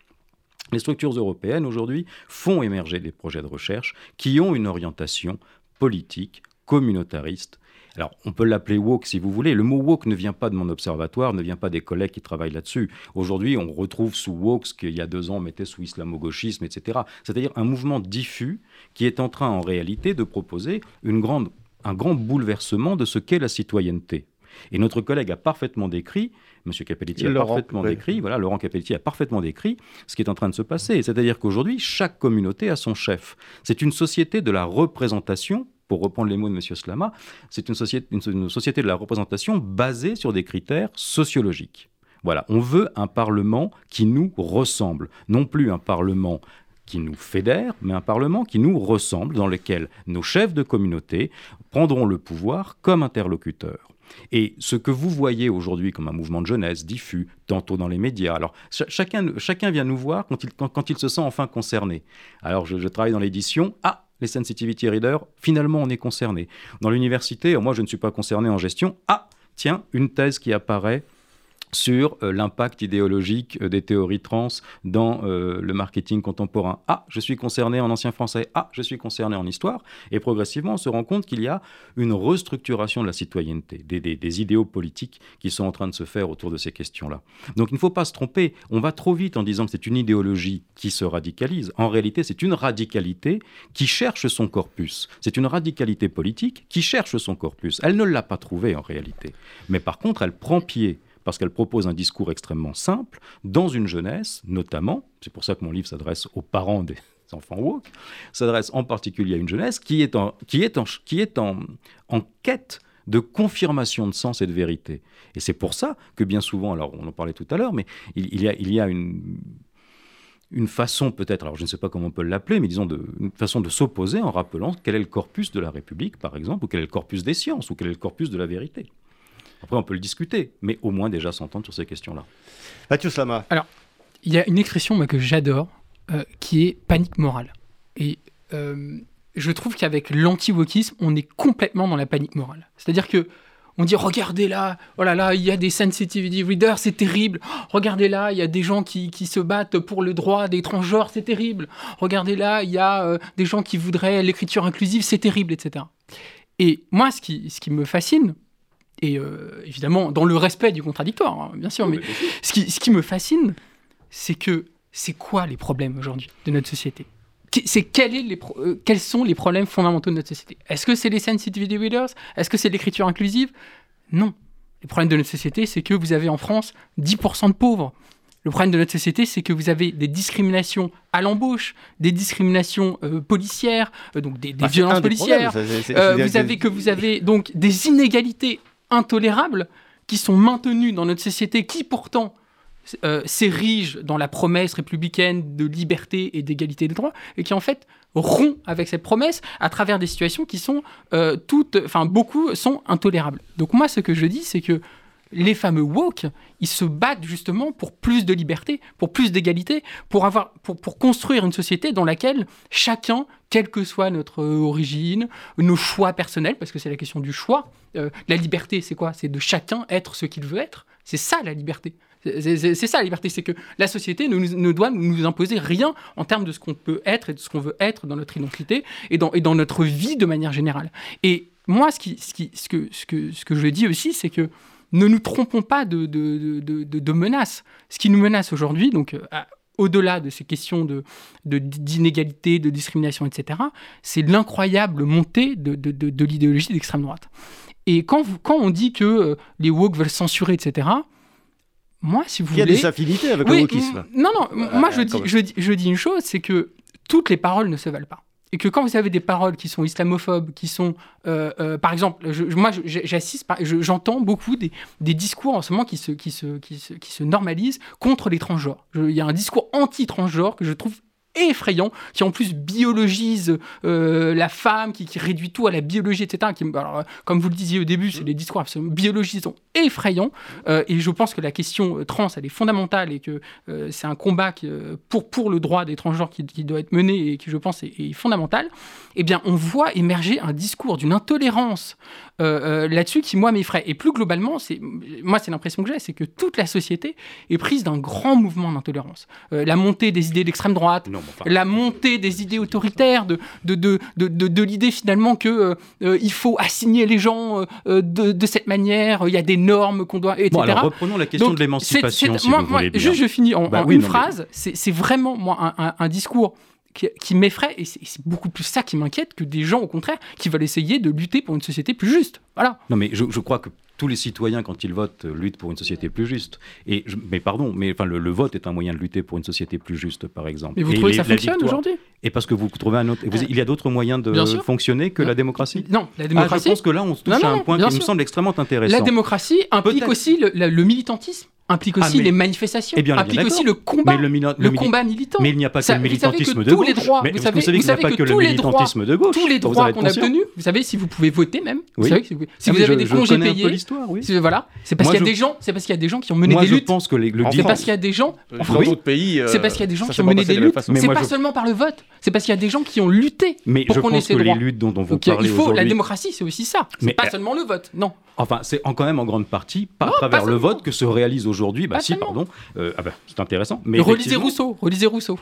Les structures européennes aujourd'hui font émerger des projets de recherche qui ont une orientation politique, communautariste, alors, on peut l'appeler woke si vous voulez. Le mot woke ne vient pas de mon observatoire, ne vient pas des collègues qui travaillent là-dessus. Aujourd'hui, on retrouve sous woke ce qu'il y a deux ans on mettait sous islamo-gauchisme, etc. C'est-à-dire un mouvement diffus qui est en train, en réalité, de proposer un grand bouleversement de ce qu'est la citoyenneté. Et notre collègue a parfaitement décrit, M. Capelletti a parfaitement décrit, voilà, Laurent Capelletti a parfaitement décrit ce qui est en train de se passer. C'est-à-dire qu'aujourd'hui, chaque communauté a son chef. C'est une société de la représentation pour reprendre les mots de M. Slama, c'est une société, une, société de la représentation basée sur des critères sociologiques. Voilà, on veut un Parlement qui nous ressemble, non plus un Parlement qui nous fédère, mais un Parlement qui nous ressemble, dans lequel nos chefs de communauté prendront le pouvoir comme interlocuteurs. Et ce que vous voyez aujourd'hui comme un mouvement de jeunesse diffus, tantôt dans les médias, alors chacun, chacun vient nous voir quand il, quand, il se sent enfin concerné. Alors je, je travaille dans l'édition, ah, les sensitivity readers, finalement on est concerné. Dans l'université, moi je ne suis pas concerné en gestion. Ah, tiens, une thèse qui apparaît sur euh, l'impact idéologique euh, des théories trans dans euh, le marketing contemporain. Ah, je suis concerné en ancien français. Ah, je suis concerné en histoire. Et progressivement, on se rend compte qu'il y a une restructuration de la citoyenneté, des, des, idéaux politiques qui sont en train de se faire autour de ces questions-là. Donc il ne faut pas se tromper. On va trop vite en disant que c'est une idéologie qui se radicalise. En réalité, c'est une radicalité qui cherche son corpus. C'est une radicalité politique qui cherche son corpus. Elle ne l'a pas trouvé en réalité. Mais par contre, elle prend pied parce qu'elle propose un discours extrêmement simple, dans une jeunesse notamment, c'est pour ça que mon livre s'adresse aux parents des enfants woke, s'adresse en particulier à une jeunesse qui est en, qui est en, qui est en, quête de confirmation de sens et de vérité. Et c'est pour ça que bien souvent, alors on en parlait tout à l'heure, mais il, y a, il y a une, une façon peut-être, alors je ne sais pas comment on peut l'appeler, mais disons de, une façon de s'opposer en rappelant quel est le corpus de la République, par exemple, ou quel est le corpus des sciences, ou quel est le corpus de la vérité. Après, on peut le discuter, mais au moins déjà s'entendre sur ces questions-là. Mathieu Slama. Alors, il y a une expression que j'adore, euh, qui est panique morale. Et euh, je trouve qu'avec l'anti-wokisme, on est complètement dans la panique morale. C'est-à-dire que on dit regardez là, oh là là, il y a des sensitivity readers, c'est terrible. regardez là, il y a des gens qui, qui, se battent pour le droit des transgenres, c'est terrible. Regardez là, il y a euh, des gens qui voudraient l'écriture inclusive, c'est terrible, etc. Et moi, ce qui, ce qui me fascine, et euh, évidemment dans le respect du contradictoire, hein, bien sûr. mais ce qui, ce qui me fascine, c'est que c'est quoi les problèmes aujourd'hui de notre société? C'est quel euh, quels sont les problèmes fondamentaux de notre société? Est-ce que c'est les sensitivity readers Est-ce que c'est l'écriture inclusive? Non. Les problèmes de notre société, c'est que vous avez en France 10% de pauvres. Le problème de notre société, c'est que vous avez des discriminations à l'embauche, des discriminations euh, policières, euh, donc des, des Bah, c'est violences policières. Euh, vous avez que vous avez donc des inégalités intolérables qui sont maintenues dans notre société, qui pourtant euh, s'érigent dans la promesse républicaine de liberté et d'égalité des droits, et qui en fait rompt avec cette promesse à travers des situations qui sont euh, toutes, enfin beaucoup sont intolérables. Donc moi, ce que je dis, c'est que les fameux woke, ils se battent justement pour plus de liberté, pour plus d'égalité, pour, avoir, pour, pour construire une société dans laquelle chacun, quelle que soit notre origine, nos choix personnels, parce que c'est la question du choix, euh, la liberté, c'est quoi? C'est de chacun être ce qu'il veut être. C'est ça la liberté. C'est- ça la liberté, c'est que la société ne doit nous imposer rien en termes de ce qu'on peut être et de ce qu'on veut être dans notre identité et dans, et dans notre vie de manière générale. Et moi, ce, qui, ce, qui, ce, que, ce, que, ce que je dis aussi, c'est que ne nous trompons pas de, de, de, de- de menaces. Ce qui nous menace aujourd'hui, donc euh, au-delà de ces questions de, de- d'inégalité, de discrimination, etc., c'est l'incroyable montée de, l'idéologie d'extrême droite. Et quand, vous- quand on dit que euh, les woke veulent censurer, etc., moi, si vous Il y a voulez... des affinités avec Oui, le wokisme. Non, non, Euh, moi je quand dis, même. je, dis, je dis une chose, c'est que toutes les paroles ne se valent pas. Et que quand vous avez des paroles qui sont islamophobes, qui sont, euh, euh, par exemple, moi j'assiste, j'entends beaucoup des, discours en ce moment qui se, qui se, normalisent contre les transgenres. Il y a un discours anti-transgenre que je trouve effrayant, qui en plus biologise euh, la femme, qui, qui réduit tout à la biologie, etc. Qui, alors, euh, comme vous le disiez au début, c'est des discours absolument biologisants effrayants. Euh, et je pense que la question trans, elle est fondamentale et que euh, c'est un combat qui, pour, pour le droit des transgenres qui, qui doit être mené et qui, je pense, est, est fondamental. Eh bien, on voit émerger un discours d'une intolérance là-dessus qui, moi, m'effraie. Et plus globalement, c'est, moi, c'est l'impression que j'ai, c'est que toute la société est prise d'un grand mouvement d'intolérance. La montée des idées d'extrême droite, Non, enfin, la montée des idées autoritaires, de, de, de, de, l'idée finalement que euh, euh, il faut assigner les gens euh, de, cette manière, il y a des normes qu'on doit, etc. Bon, alors reprenons la question Donc, de l'émancipation, c'est- c'est- si moi- vous moi, voulez bien. Juste, je finis en, Bah en oui, une non, phrase. C'est c'est vraiment, moi, un, un- un discours qui, qui m'effraie, et c'est beaucoup plus ça qui m'inquiète que des gens, au contraire, qui veulent essayer de lutter pour une société plus juste. Voilà. Non, mais je, je crois que tous les citoyens, quand ils votent, euh, luttent pour une société plus juste. Et je- mais pardon, mais enfin, le, le vote est un moyen de lutter pour une société plus juste, par exemple. Mais vous Et trouvez les- que ça fonctionne aujourd'hui? Et parce que vous trouvez un autre. vous- il y a d'autres moyens de fonctionner que Non. la démocratie? Non, la Ah, démocratie. je pense que là, on se touche Non, non, à un point qui me semble extrêmement intéressant. La démocratie implique aussi le militantisme, implique aussi Ah, mais- les manifestations, Eh bien, bien implique aussi le combat, Mais le, mili- le le mili- combat militant. Mais il n'y a pas Ça- que le que militantisme de gauche. les droits- mais vous vous savez- savez vous qu'il n'y a savez pas que que le tous les droits- militantisme de gauche. tous les droits qu'on a obtenus, vous savez, si vous pouvez voter même, vous savez si vous, si Ah, vous avez je- des je congés payés, oui. c'est- voilà, c'est parce qu'il y a je- des gens, c'est parce qu'il y a des gens qui ont mené Moi, des je luttes. pense que les- le C'est parce qu'il y a des gens. Dans Enfin, oui, d'autres pays, c'est euh, parce qu'il y a des gens qui ont mené des luttes. C'est pas je- seulement par le vote. C'est parce qu'il y a des gens qui ont lutté Mais pour je qu'on ait ces que les droits. luttes dont, vous Donc, il parlez faut la démocratie, c'est aussi ça. C'est Mais, pas seulement le vote. Non. Enfin, c'est quand même en grande partie par travers le vote que se réalise aujourd'hui. Bah Pas si, pardon. Euh, ah bah, c'est intéressant. Mais relisez Rousseau. Relisez Rousseau.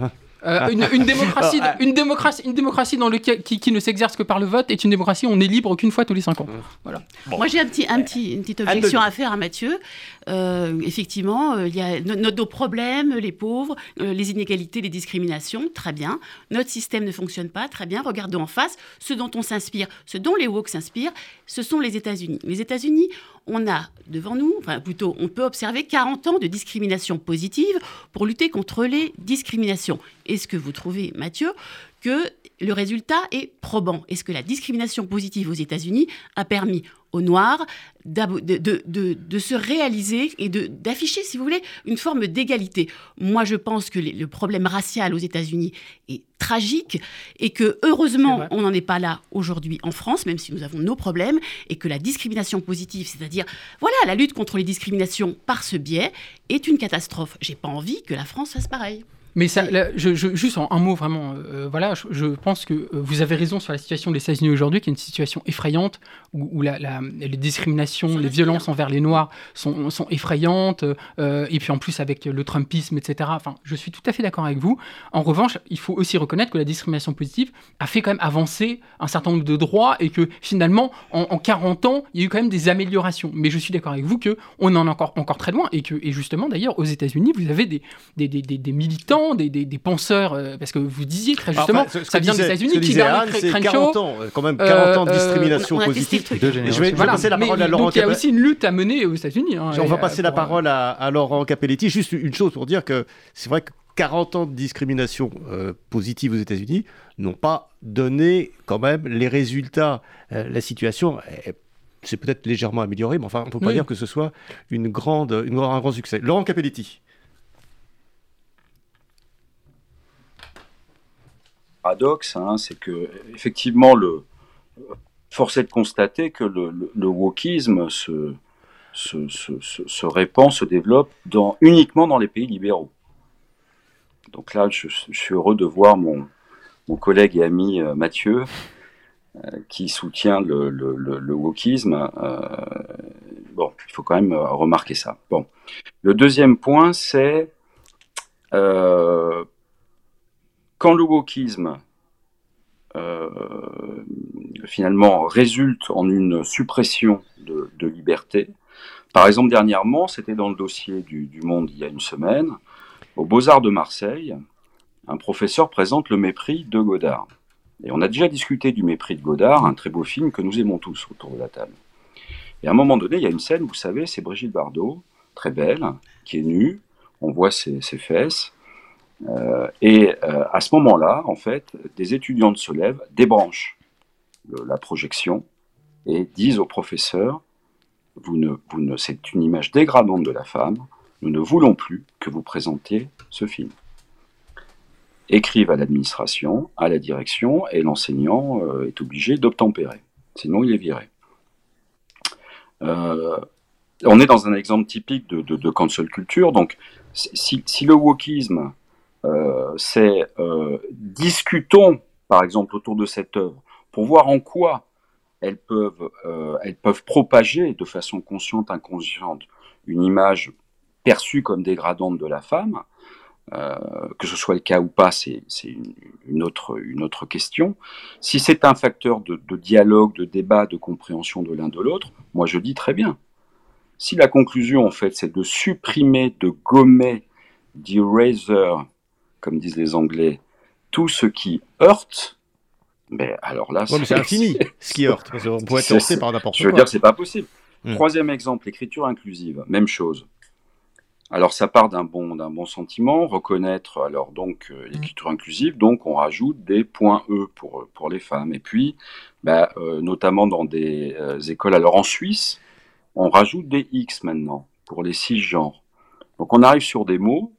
ah. Euh, une, une démocratie, Ah, ah. une démocratie, une démocratie dans lequel, qui, qui ne s'exerce que par le vote est une démocratie où on est libre qu'une fois tous les cinq ans. Bon. Moi, j'ai un petit, un petit, une petite objection à faire à Mathieu. Euh, effectivement, euh, il y a no- no- nos problèmes, les pauvres, euh, les inégalités, les discriminations, très bien. Notre système ne fonctionne pas, très bien. Regardons en face ce dont on s'inspire, ce dont les woke s'inspirent, ce sont les États-Unis. Les États-Unis, on a devant nous, enfin plutôt, on peut observer 40 ans de discrimination positive pour lutter contre les discriminations. Est-ce que vous trouvez, Mathieu, que le résultat est probant? Est-ce que la discrimination positive aux États-Unis a permis aux Noirs d'abo- de, de- de- de se réaliser et d'afficher, si vous voulez, une forme d'égalité Moi, je pense que les- le problème racial aux États-Unis est tragique et que, heureusement, on n'en est pas là aujourd'hui en France, même si nous avons nos problèmes, et que la discrimination positive, c'est-à-dire, voilà, la lutte contre les discriminations par ce biais, est une catastrophe. J'ai pas envie que la France fasse pareil. Mais ça, là, je, je- juste en un mot vraiment, euh, voilà, je, je pense que euh, vous avez raison sur la situation des États-Unis aujourd'hui, qui est une situation effrayante, où, où la- la- les discriminations, les le violences envers les Noirs sont, sont effrayantes, euh, et puis en plus avec le Trumpisme, etc. Enfin, je suis tout à fait d'accord avec vous. En revanche, il faut aussi reconnaître que la discrimination positive a fait quand même avancer un certain nombre de droits, et que finalement, en, en 40 ans, il y a eu quand même des améliorations. Mais je suis d'accord avec vous que on en est encore, encore très loin, et que, et justement d'ailleurs, aux États-Unis, vous avez des, des, des- des- des militants temps des, des, penseurs, euh, parce que vous disiez très justement, ça vient des États-Unis, qui c'est 40 ans, quand même 40 ans de discrimination positive. Je vais, passer la parole à Laurent Il y a aussi une lutte à mener aux États-Unis. Hein, on va passer la parole à, Laurent Capelletti. Juste une chose pour dire que c'est vrai que 40 ans de discrimination positive aux États-Unis n'ont pas donné quand même les résultats. la situation est c'est peut-être légèrement amélioré, mais enfin, on ne peut pas dire que ce soit une grande, une, un grand succès. Laurent Capelletti. Hein, c'est que effectivement, le, force est de constater que le, wokisme se, répand, se développe uniquement dans les pays libéraux. Donc là, je, suis heureux de voir mon, collègue et ami euh, Mathieu euh, qui soutient le, wokisme. Euh, bon, il faut quand même remarquer ça. Bon. Le deuxième point, c'est quand le wokisme finalement résulte en une suppression de, liberté. Par exemple, dernièrement, c'était dans le dossier du, du, Monde il y a une semaine, aux Beaux-Arts de Marseille, un professeur présente le mépris de Godard. Et on a déjà discuté du mépris de Godard, un très beau film que nous aimons tous autour de la table. Et à un moment donné, il y a une scène, vous savez, c'est Brigitte Bardot, très belle, qui est nue, on voit ses, fesses. Euh, et euh, à ce moment-là, en fait, des étudiantes se lèvent, débranchent la projection et disent au professeur vous ne, vous ne, c'est une image dégradante de la femme, nous ne voulons plus que vous présentiez ce film écrivent à l'administration, à la direction, et l'enseignant euh, est obligé d'obtempérer. Sinon, il est viré. On est dans un exemple typique de, cancel culture. Donc, si, le wokisme, c'est discutons, par exemple, autour de cette œuvre, pour voir en quoi elles peuvent, elles peuvent propager de façon consciente, inconsciente, une image perçue comme dégradante de la femme, euh, que ce soit le cas ou pas, c'est une, autre, une autre question. Si c'est un facteur de, dialogue, de débat, de compréhension de l'un de l'autre, moi je dis très bien. Si la conclusion, en fait, c'est de supprimer, de gommer, d'eraser, comme disent les Anglais, tout ce qui heurte, ben alors là, c'est infini ce qui heurte. on pourrait être par n'importe quoi. Je veux dire, c'est pas possible. Hmm. Troisième exemple, l'écriture inclusive, même chose. Alors ça part d'un bon, d'un bon sentiment, reconnaître alors donc euh, l'écriture inclusive, donc on rajoute des points E pour, pour les femmes. Et puis, bah, euh, notamment dans des euh, écoles, alors en Suisse, on rajoute des X maintenant pour les six genres. Donc on arrive sur des mots,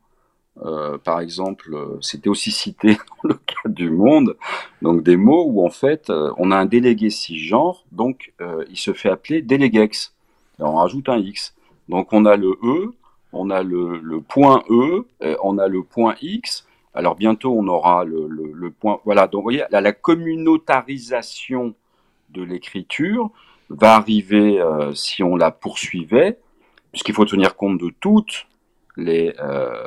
par exemple, c'était aussi cité dans le cas du monde, donc des mots où en fait on a un délégué cisgenre, donc il se fait appeler déléguex. on rajoute un X. Donc on a le E, on a le, point E, on a le point X. Alors bientôt, on aura le, point. Voilà, donc vous voyez, la, communautarisation de l'écriture va arriver euh, si on la poursuivait, puisqu'il faut tenir compte de toutes les, euh,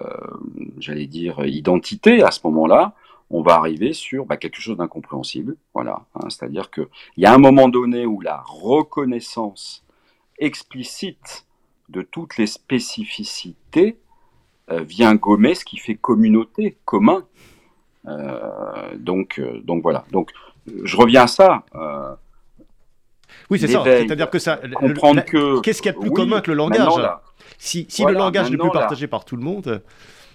j'allais dire, identités à ce moment-là. On va arriver sur bah, quelque chose d'incompréhensible. Voilà, hein. c'est-à-dire qu'il y a un moment donné où la reconnaissance explicite de toutes les spécificités euh, vient gommer ce qui fait communauté, commun. Euh, donc, euh, donc voilà. Donc, je reviens à ça. oui, c'est ça. C'est-à-dire que ça. Comprendre que. Qu'est-ce qu'il y a de plus commun que le langage? Si, si le langage n'est plus partagé par tout le monde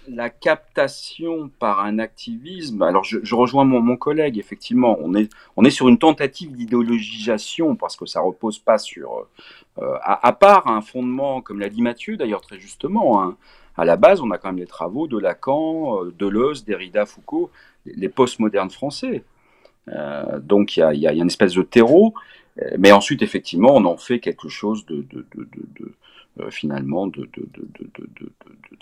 la captation par un activisme, alors je, rejoins mon, collègue, effectivement, on est, on est sur une tentative d'idéologisation parce que ça repose pas sur, euh, à, part un fondement, comme l'a dit Mathieu d'ailleurs très justement, hein, à la base on a quand même les travaux de Lacan, euh, Deleuze, Derrida, Foucault, les postmodernes français. Euh, donc il y a, y a, une espèce de terreau, mais ensuite effectivement on en fait quelque chose de, de, de, de euh, finalement de,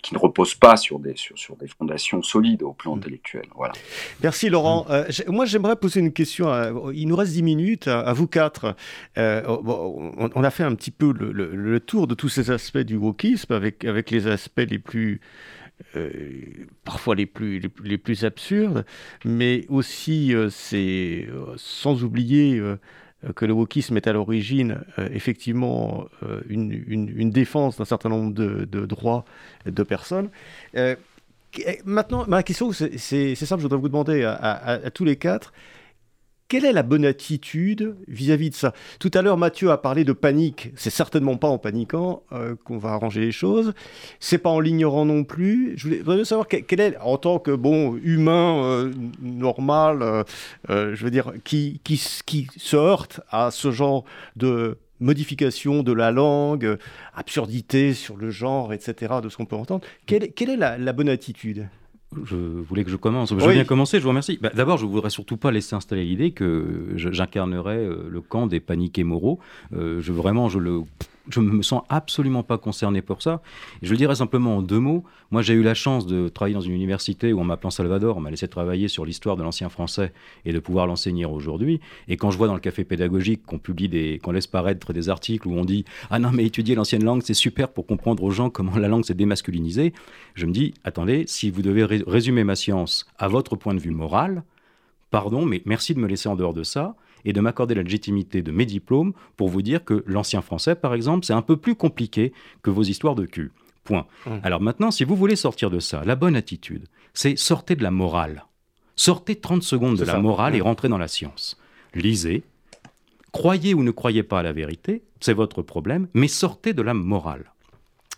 qui ne repose pas sur des, sur, sur, des fondations solides au plan mm. intellectuel. Voilà. Merci Laurent. Mm. Euh, moi j'aimerais poser une question. il nous reste 10 minutes à, vous quatre. Euh, on, a fait un petit peu le, tour de tous ces aspects du wokisme avec, avec les aspects les plus... parfois les plus, les, plus absurdes, mais aussi c'est sans oublier euh, que le wokisme est à l'origine euh, effectivement euh, une, défense d'un certain nombre de, droits de personnes. Eh, maintenant, ma question, c'est simple, je voudrais vous demander à, tous les quatre, quelle est la bonne attitude vis-à-vis de ça? Tout à l'heure, Mathieu a parlé de panique. C'est certainement pas en paniquant euh, qu'on va arranger les choses. C'est pas en l'ignorant non plus. Je voulais savoir quel est, en tant que bon humain euh, normal, euh, je veux dire, qui, qui, se heurte à ce genre de modification de la langue, absurdité sur le genre, etc., de ce qu'on peut entendre. Quelle, quelle est la, bonne attitude? Je voulais que je commence. Je vais bien commencer, je vous remercie. Bah, d'abord, je ne voudrais surtout pas laisser installer l'idée que j'incarnerais euh, le camp des paniqués moraux. Euh, je, vraiment, je le je ne me sens absolument pas concerné pour ça. je le dirais simplement en deux mots. Moi, j'ai eu la chance de travailler dans une université où on m'appelait Salvador, on m'a laissé travailler sur l'histoire de l'ancien français et de pouvoir l'enseigner aujourd'hui. Et quand je vois dans le café pédagogique qu'on publie des, qu'on laisse paraître des articles où on dit ah non mais étudier l'ancienne langue c'est super pour comprendre aux gens comment la langue s'est démasculinisée, je me dis attendez si vous devez résumer ma science à votre point de vue moral, pardon mais merci de me laisser en dehors de ça et de m'accorder la légitimité de mes diplômes pour vous dire que l'ancien français, par exemple, c'est un peu plus compliqué que vos histoires de cul. Point. Hum. Alors maintenant, si vous voulez sortir de ça, la bonne attitude, c'est sortez de la morale. Sortez 30 secondes de la morale et hum. rentrez dans la science. Lisez, croyez ou ne croyez pas à la vérité, c'est votre problème, mais sortez de la morale.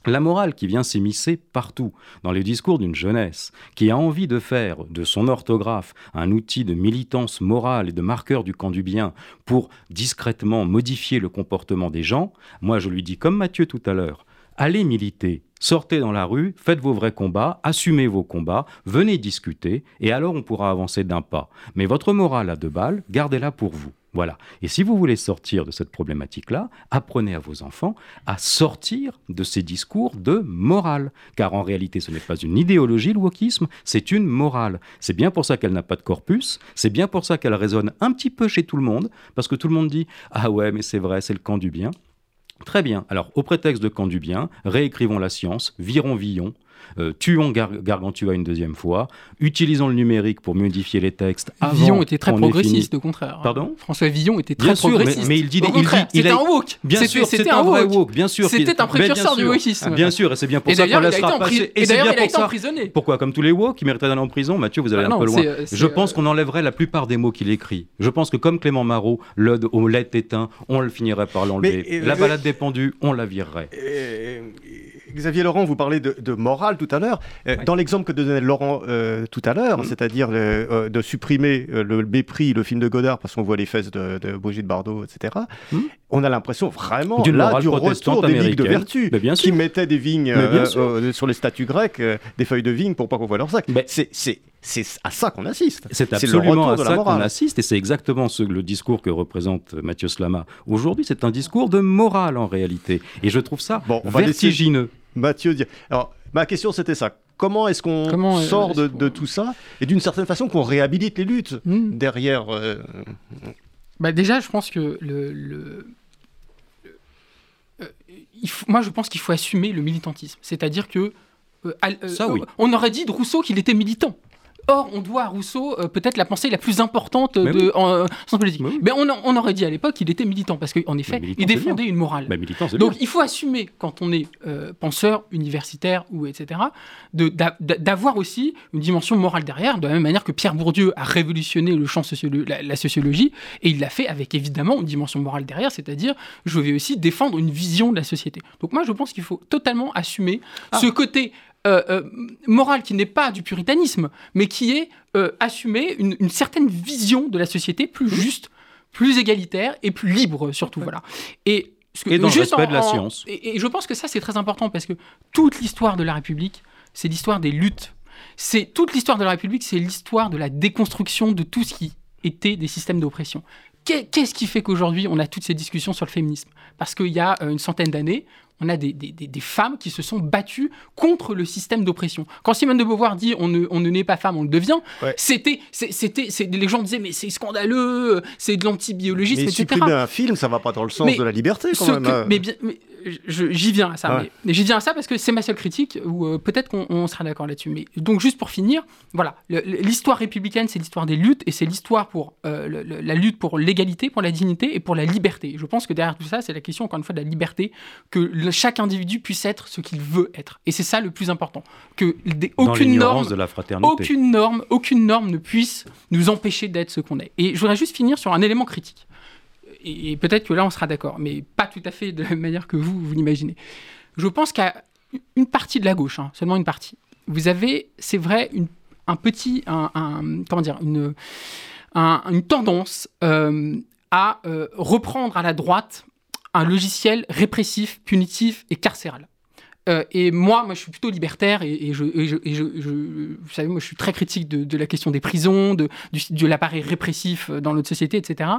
La morale qui vient s'émisser partout, dans les discours d'une jeunesse, qui a envie de faire de son orthographe un outil de militance morale et de marqueur du camp du bien pour discrètement modifier le comportement des gens, moi je lui dis comme Mathieu tout à l'heure, allez militer, sortez dans la rue, faites vos vrais combats, assumez vos combats, venez discuter, et alors on pourra avancer d'un pas. Mais votre morale à deux balles, gardez-la pour vous. Voilà. Et si vous voulez sortir de cette problématique-là, apprenez à vos enfants à sortir de ces discours de morale. Car en réalité, ce n'est pas une idéologie, le wokisme, c'est une morale. C'est bien pour ça qu'elle n'a pas de corpus, c'est bien pour ça qu'elle résonne un petit peu chez tout le monde, parce que tout le monde dit Ah ouais, mais c'est vrai, c'est le camp du bien. Très bien. Alors, au prétexte de camp du bien, réécrivons la science, virons Villon, euh, tuons Gargantua une deuxième fois, utilisons le numérique pour modifier les textes. Avant Villon était très progressiste, au contraire. Pardon? François Villon était très progressiste. Mais, il dit, c'était un woke. Bien sûr, c'était un, vrai woke. Bien sûr, c'était un précurseur du wokisme. Bien sûr, et c'est bien pour ça qu'on laissera passer. Et d'ailleurs, il a été emprisonné. Pourquoi? Comme tous les woke, qui mériteraient d'aller en prison. Mathieu, vous allez ah un peu loin. Je pense qu'on enlèverait la plupart des mots qu'il écrit. Je pense que comme Clément Marot, l'ode au lait éteint, on le finirait par l'enlever. La balade des pendus, on la virerait. Xavier Laurent, vous parlez de, morale tout à l'heure. Euh, dans l'exemple que donnait Laurent euh, tout à l'heure, mm. c'est-à-dire euh, de supprimer le mépris, le film de Godard, parce qu'on voit les fesses de, de Brigitte Bardot, etc., mm. on a l'impression vraiment là du retour des vignes de vertu, qui mettaient des vignes sur les statues grecques, des feuilles de vigne pour pas qu'on voit leur sac. C'est c'est à ça qu'on assiste. C'est absolument à ça qu'on assiste, et c'est exactement ce, le discours que représente Mathieu Slama aujourd'hui. C'est un discours de morale en réalité, et je trouve ça bon, vertigineux. Mathieu, alors ma question c'était ça. Comment est-ce qu'on euh, sort de, tout ça et d'une certaine façon qu'on réhabilite les luttes hmm. derrière euh, bah Déjà, je pense que le, euh, moi, je pense qu'il faut assumer le militantisme. C'est-à-dire que ça, oui. on aurait dit de Rousseau qu'il était militant. Or, on doit à Rousseau euh, peut-être la pensée la plus importante de, en, euh, politique. Mais, on, aurait dit à l'époque qu'il était militant, parce qu'en effet, il défendait une morale. Donc il faut assumer, quand on est euh, penseur, universitaire, ou etc., d'avoir aussi une dimension morale derrière, de la même manière que Pierre Bourdieu a révolutionné le champ la, la, sociologie, et il l'a fait avec évidemment une dimension morale derrière, c'est-à-dire je vais aussi défendre une vision de la société. Donc moi je pense qu'il faut totalement assumer ah. ce côté euh, euh, morale qui n'est pas du puritanisme, mais qui est euh, assumer une, certaine vision de la société plus juste, plus égalitaire et plus libre surtout. Voilà. Et, et dans le respect de la science. Et, je pense que ça c'est très important parce que toute l'histoire de la République, c'est l'histoire des luttes. C'est toute l'histoire de la République, c'est l'histoire de la déconstruction de tout ce qui était des systèmes d'oppression. Qu'est-ce qui fait qu'aujourd'hui on a toutes ces discussions sur le féminisme? Parce qu'il y a une centaine d'années, on a des, femmes qui se sont battues contre le système d'oppression. Quand Simone de Beauvoir dit on ne, on ne naît pas femme, on le devient, c'était, c'était, les gens disaient mais c'est scandaleux, c'est de l'antibiologisme, mais etc. Supprimer un film, ça va pas dans le sens de la liberté quand même. mais, bien, j'y viens à ça. Mais, j'y viens à ça parce que c'est ma seule critique, ou euh, peut-être qu'on sera d'accord là-dessus. Mais donc, juste pour finir, voilà, l'histoire républicaine, c'est l'histoire des luttes et c'est l'histoire pour euh, la lutte pour l'égalité, pour la dignité et pour la liberté. Je pense que derrière tout ça, c'est la question, encore une fois, de la liberté, que chaque individu puisse être ce qu'il veut être. Et c'est ça le plus important. Que aucune norme, de la fraternité. aucune norme, aucune norme ne puisse nous empêcher d'être ce qu'on est. Et je voudrais juste finir sur un élément critique et, peut-être que là on sera d'accord, mais pas tout à fait de la manière que vous, vous l'imaginez. Je pense qu'à une partie de la gauche, hein, seulement une partie, vous avez, c'est vrai, une, un petit, tendance euh, à euh, reprendre à la droite un logiciel répressif, punitif et carcéral. Euh, et moi, moi, je suis plutôt libertaire et, je, vous savez, moi, je suis très critique de, la question des prisons, de, l'appareil répressif dans notre société, etc.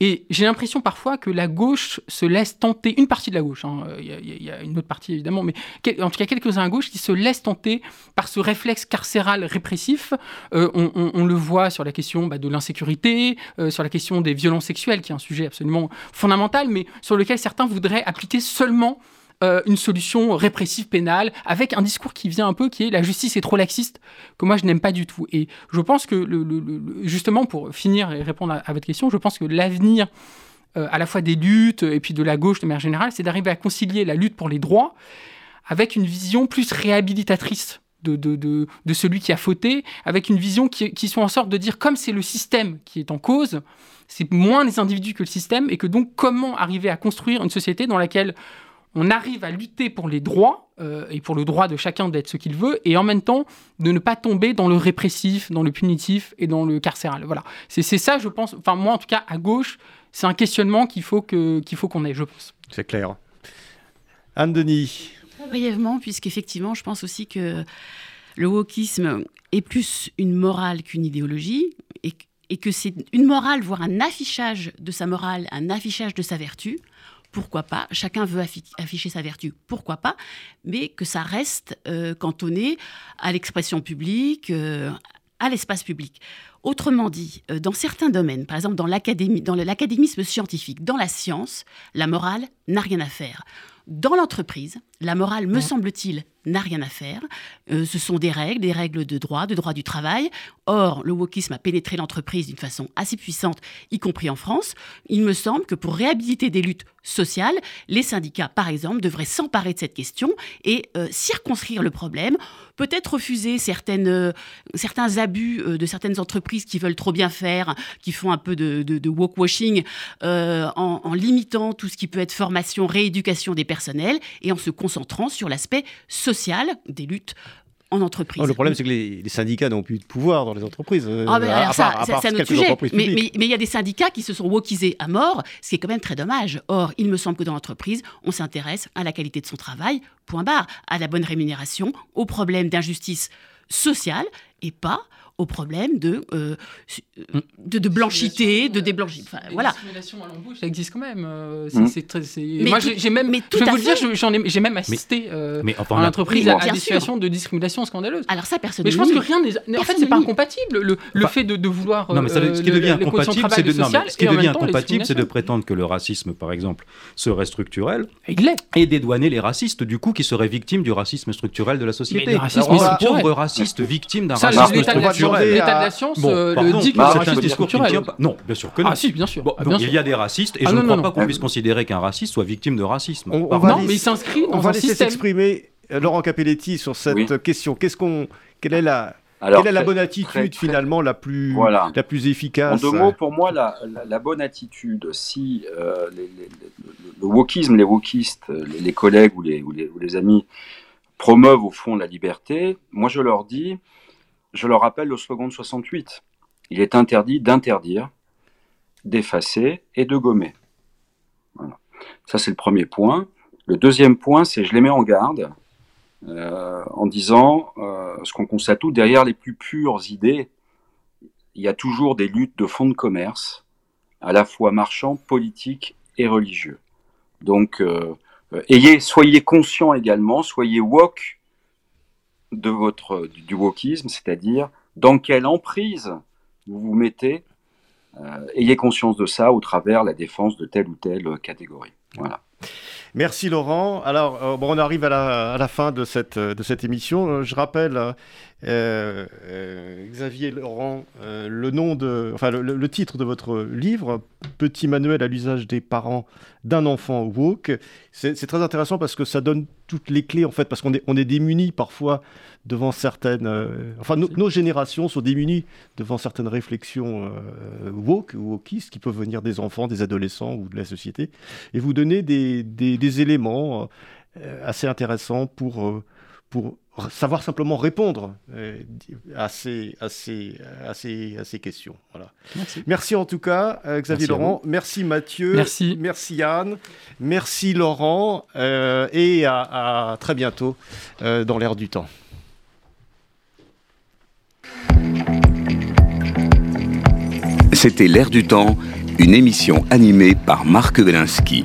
Et j'ai l'impression parfois que la gauche se laisse tenter, une partie de la gauche, hein, il y, a une autre partie évidemment, mais en tout cas quelques-uns à gauche qui se laissent tenter par ce réflexe carcéral répressif. Euh, on, le voit sur la question bah, de l'insécurité, euh, sur la question des violences sexuelles, qui est un sujet absolument fondamental, mais sur lequel certains voudraient appliquer seulement euh, une solution répressive pénale avec un discours qui vient un peu qui est la justice est trop laxiste que moi je n'aime pas du tout. Et je pense que justement pour finir et répondre à, votre question, je pense que l'avenir euh, à la fois des luttes et puis de la gauche de manière générale, c'est d'arriver à concilier la lutte pour les droits avec une vision plus réhabilitatrice de, de, celui qui a fauté, avec une vision qui, qui soit en sorte de dire comme c'est le système qui est en cause, c'est moins les individus que le système, et que donc comment arriver à construire une société dans laquelle on arrive à lutter pour les droits euh, et pour le droit de chacun d'être ce qu'il veut, et en même temps de ne pas tomber dans le répressif, dans le punitif et dans le carcéral. Voilà, c'est ça, je pense. Enfin, moi, en tout cas, à gauche, c'est un questionnement qu'il faut qu'il faut qu'on ait, je pense. C'est clair. Anne-Denis. Très brièvement, puisqu'effectivement, je pense aussi que le wokisme est plus une morale qu'une idéologie, et, et que c'est une morale, voire un affichage de sa morale, un affichage de sa vertu pourquoi pas Chacun veut afficher sa vertu, pourquoi pas Mais que ça reste euh, cantonné à l'expression publique, euh, à l'espace public. Autrement dit, euh, dans certains domaines, par exemple dans l'académisme scientifique, dans la science, la morale n'a rien à faire. Dans l'entreprise, la morale, me semble-t-il, n'a rien à faire. Euh, ce sont des règles, des règles de droit, de droit du travail. Or, le wokisme a pénétré l'entreprise d'une façon assez puissante, y compris en France. Il me semble que pour réhabiliter des luttes sociales, les syndicats, par exemple, devraient s'emparer de cette question et euh, circonscrire le problème, peut-être refuser euh, certains abus de certaines entreprises qui veulent trop bien faire, qui font un peu de, de, washing en, en limitant tout ce qui peut être formation, rééducation des personnels et en se concentrant sur l'aspect social des luttes en entreprise. le problème, c'est que les, syndicats n'ont plus de pouvoir dans les entreprises. Ah, ben, ça, c'est un autre sujet. Mais il y a des syndicats qui se sont wokisés à mort, ce qui est quand même très dommage. Or, il me semble que dans l'entreprise, on s'intéresse à la qualité de son travail, point barre, à la bonne rémunération, aux problèmes d'injustice sociale et pas au problème de, euh, mm. de, de, blanchité, de déblanchiment. Enfin, voilà. Discrimination à l'embauche, ça existe quand même. Euh, mm. c'est, très, Moi, j'ai même, mais je vais vous le dire, j'en ai, j'ai même assisté euh, mais, en entreprise à, des situations de discrimination scandaleuse. Alors ça, personne. Mais je pense que rien n'est. En fait, c'est pas incompatible. Le, le fait de, de vouloir. Non, mais ce qui devient incompatible, c'est de, ce qui devient incompatible, c'est de prétendre que le racisme, par exemple, serait structurel. Il l'est. Et dédouaner les racistes, du coup, qui seraient victimes du racisme structurel de la société. Mais le racisme structurel. Pauvre raciste victime d'un racisme structurel. L'état de la science euh, le dit que c'est un discours qui ne tient pas. Non, bien sûr que non. Ah si, bien sûr. Ah, il y a des racistes et ah, je ne crois pas qu'on puisse considérer qu'un raciste soit victime de racisme. non, mais il s'inscrit dans on va laisser s'exprimer euh, Laurent Capelletti sur cette question. Qu'est-ce qu'on, quelle est la quelle est la bonne attitude finalement la plus, la plus efficace? En deux mots, pour moi, la, la, bonne attitude, si euh, le wokisme, les wokistes, les, collègues ou les, ou les, ou les, amis promeuvent au fond la liberté, moi je leur dis, je leur rappelle le slogan de 68. Il est interdit d'interdire, d'effacer et de gommer. Voilà. Ça, c'est le premier point. Le deuxième point, c'est je les mets en garde euh, en disant euh, ce qu'on constate tout, derrière les plus pures idées, il y a toujours des luttes de fonds de commerce, à la fois marchands, politiques et religieux. Donc, euh, ayez, soyez conscients également, soyez woke de votre, du wokisme, c'est-à-dire dans quelle emprise vous vous mettez. Euh, ayez conscience de ça au travers la défense de telle ou telle catégorie. Voilà. Merci Laurent. Alors, euh, bon, on arrive à la, fin de cette, cette émission. Euh, je rappelle, euh, euh, Xavier Laurent, euh, le, titre de votre livre, Petit manuel à l'usage des parents d'un enfant woke. C'est très intéressant parce que ça donne toutes les clés, en fait, parce qu'on est, démunis parfois devant certaines... enfin, no, nos générations sont démunies devant certaines réflexions woke ou wokistes qui peuvent venir des enfants, des adolescents ou de la société. Et vous donnez des, des éléments assez intéressants pour, pour savoir simplement répondre à, ces, à, ces, à, ces, à ces questions. Voilà. Merci. merci en tout cas, euh, Xavier merci Laurent. Merci Mathieu. Merci. Merci Yann. Merci Laurent. Euh, et à, à, très bientôt euh, dans l'air du temps. C'était L'air du temps, une émission animée par Marc Wielinski.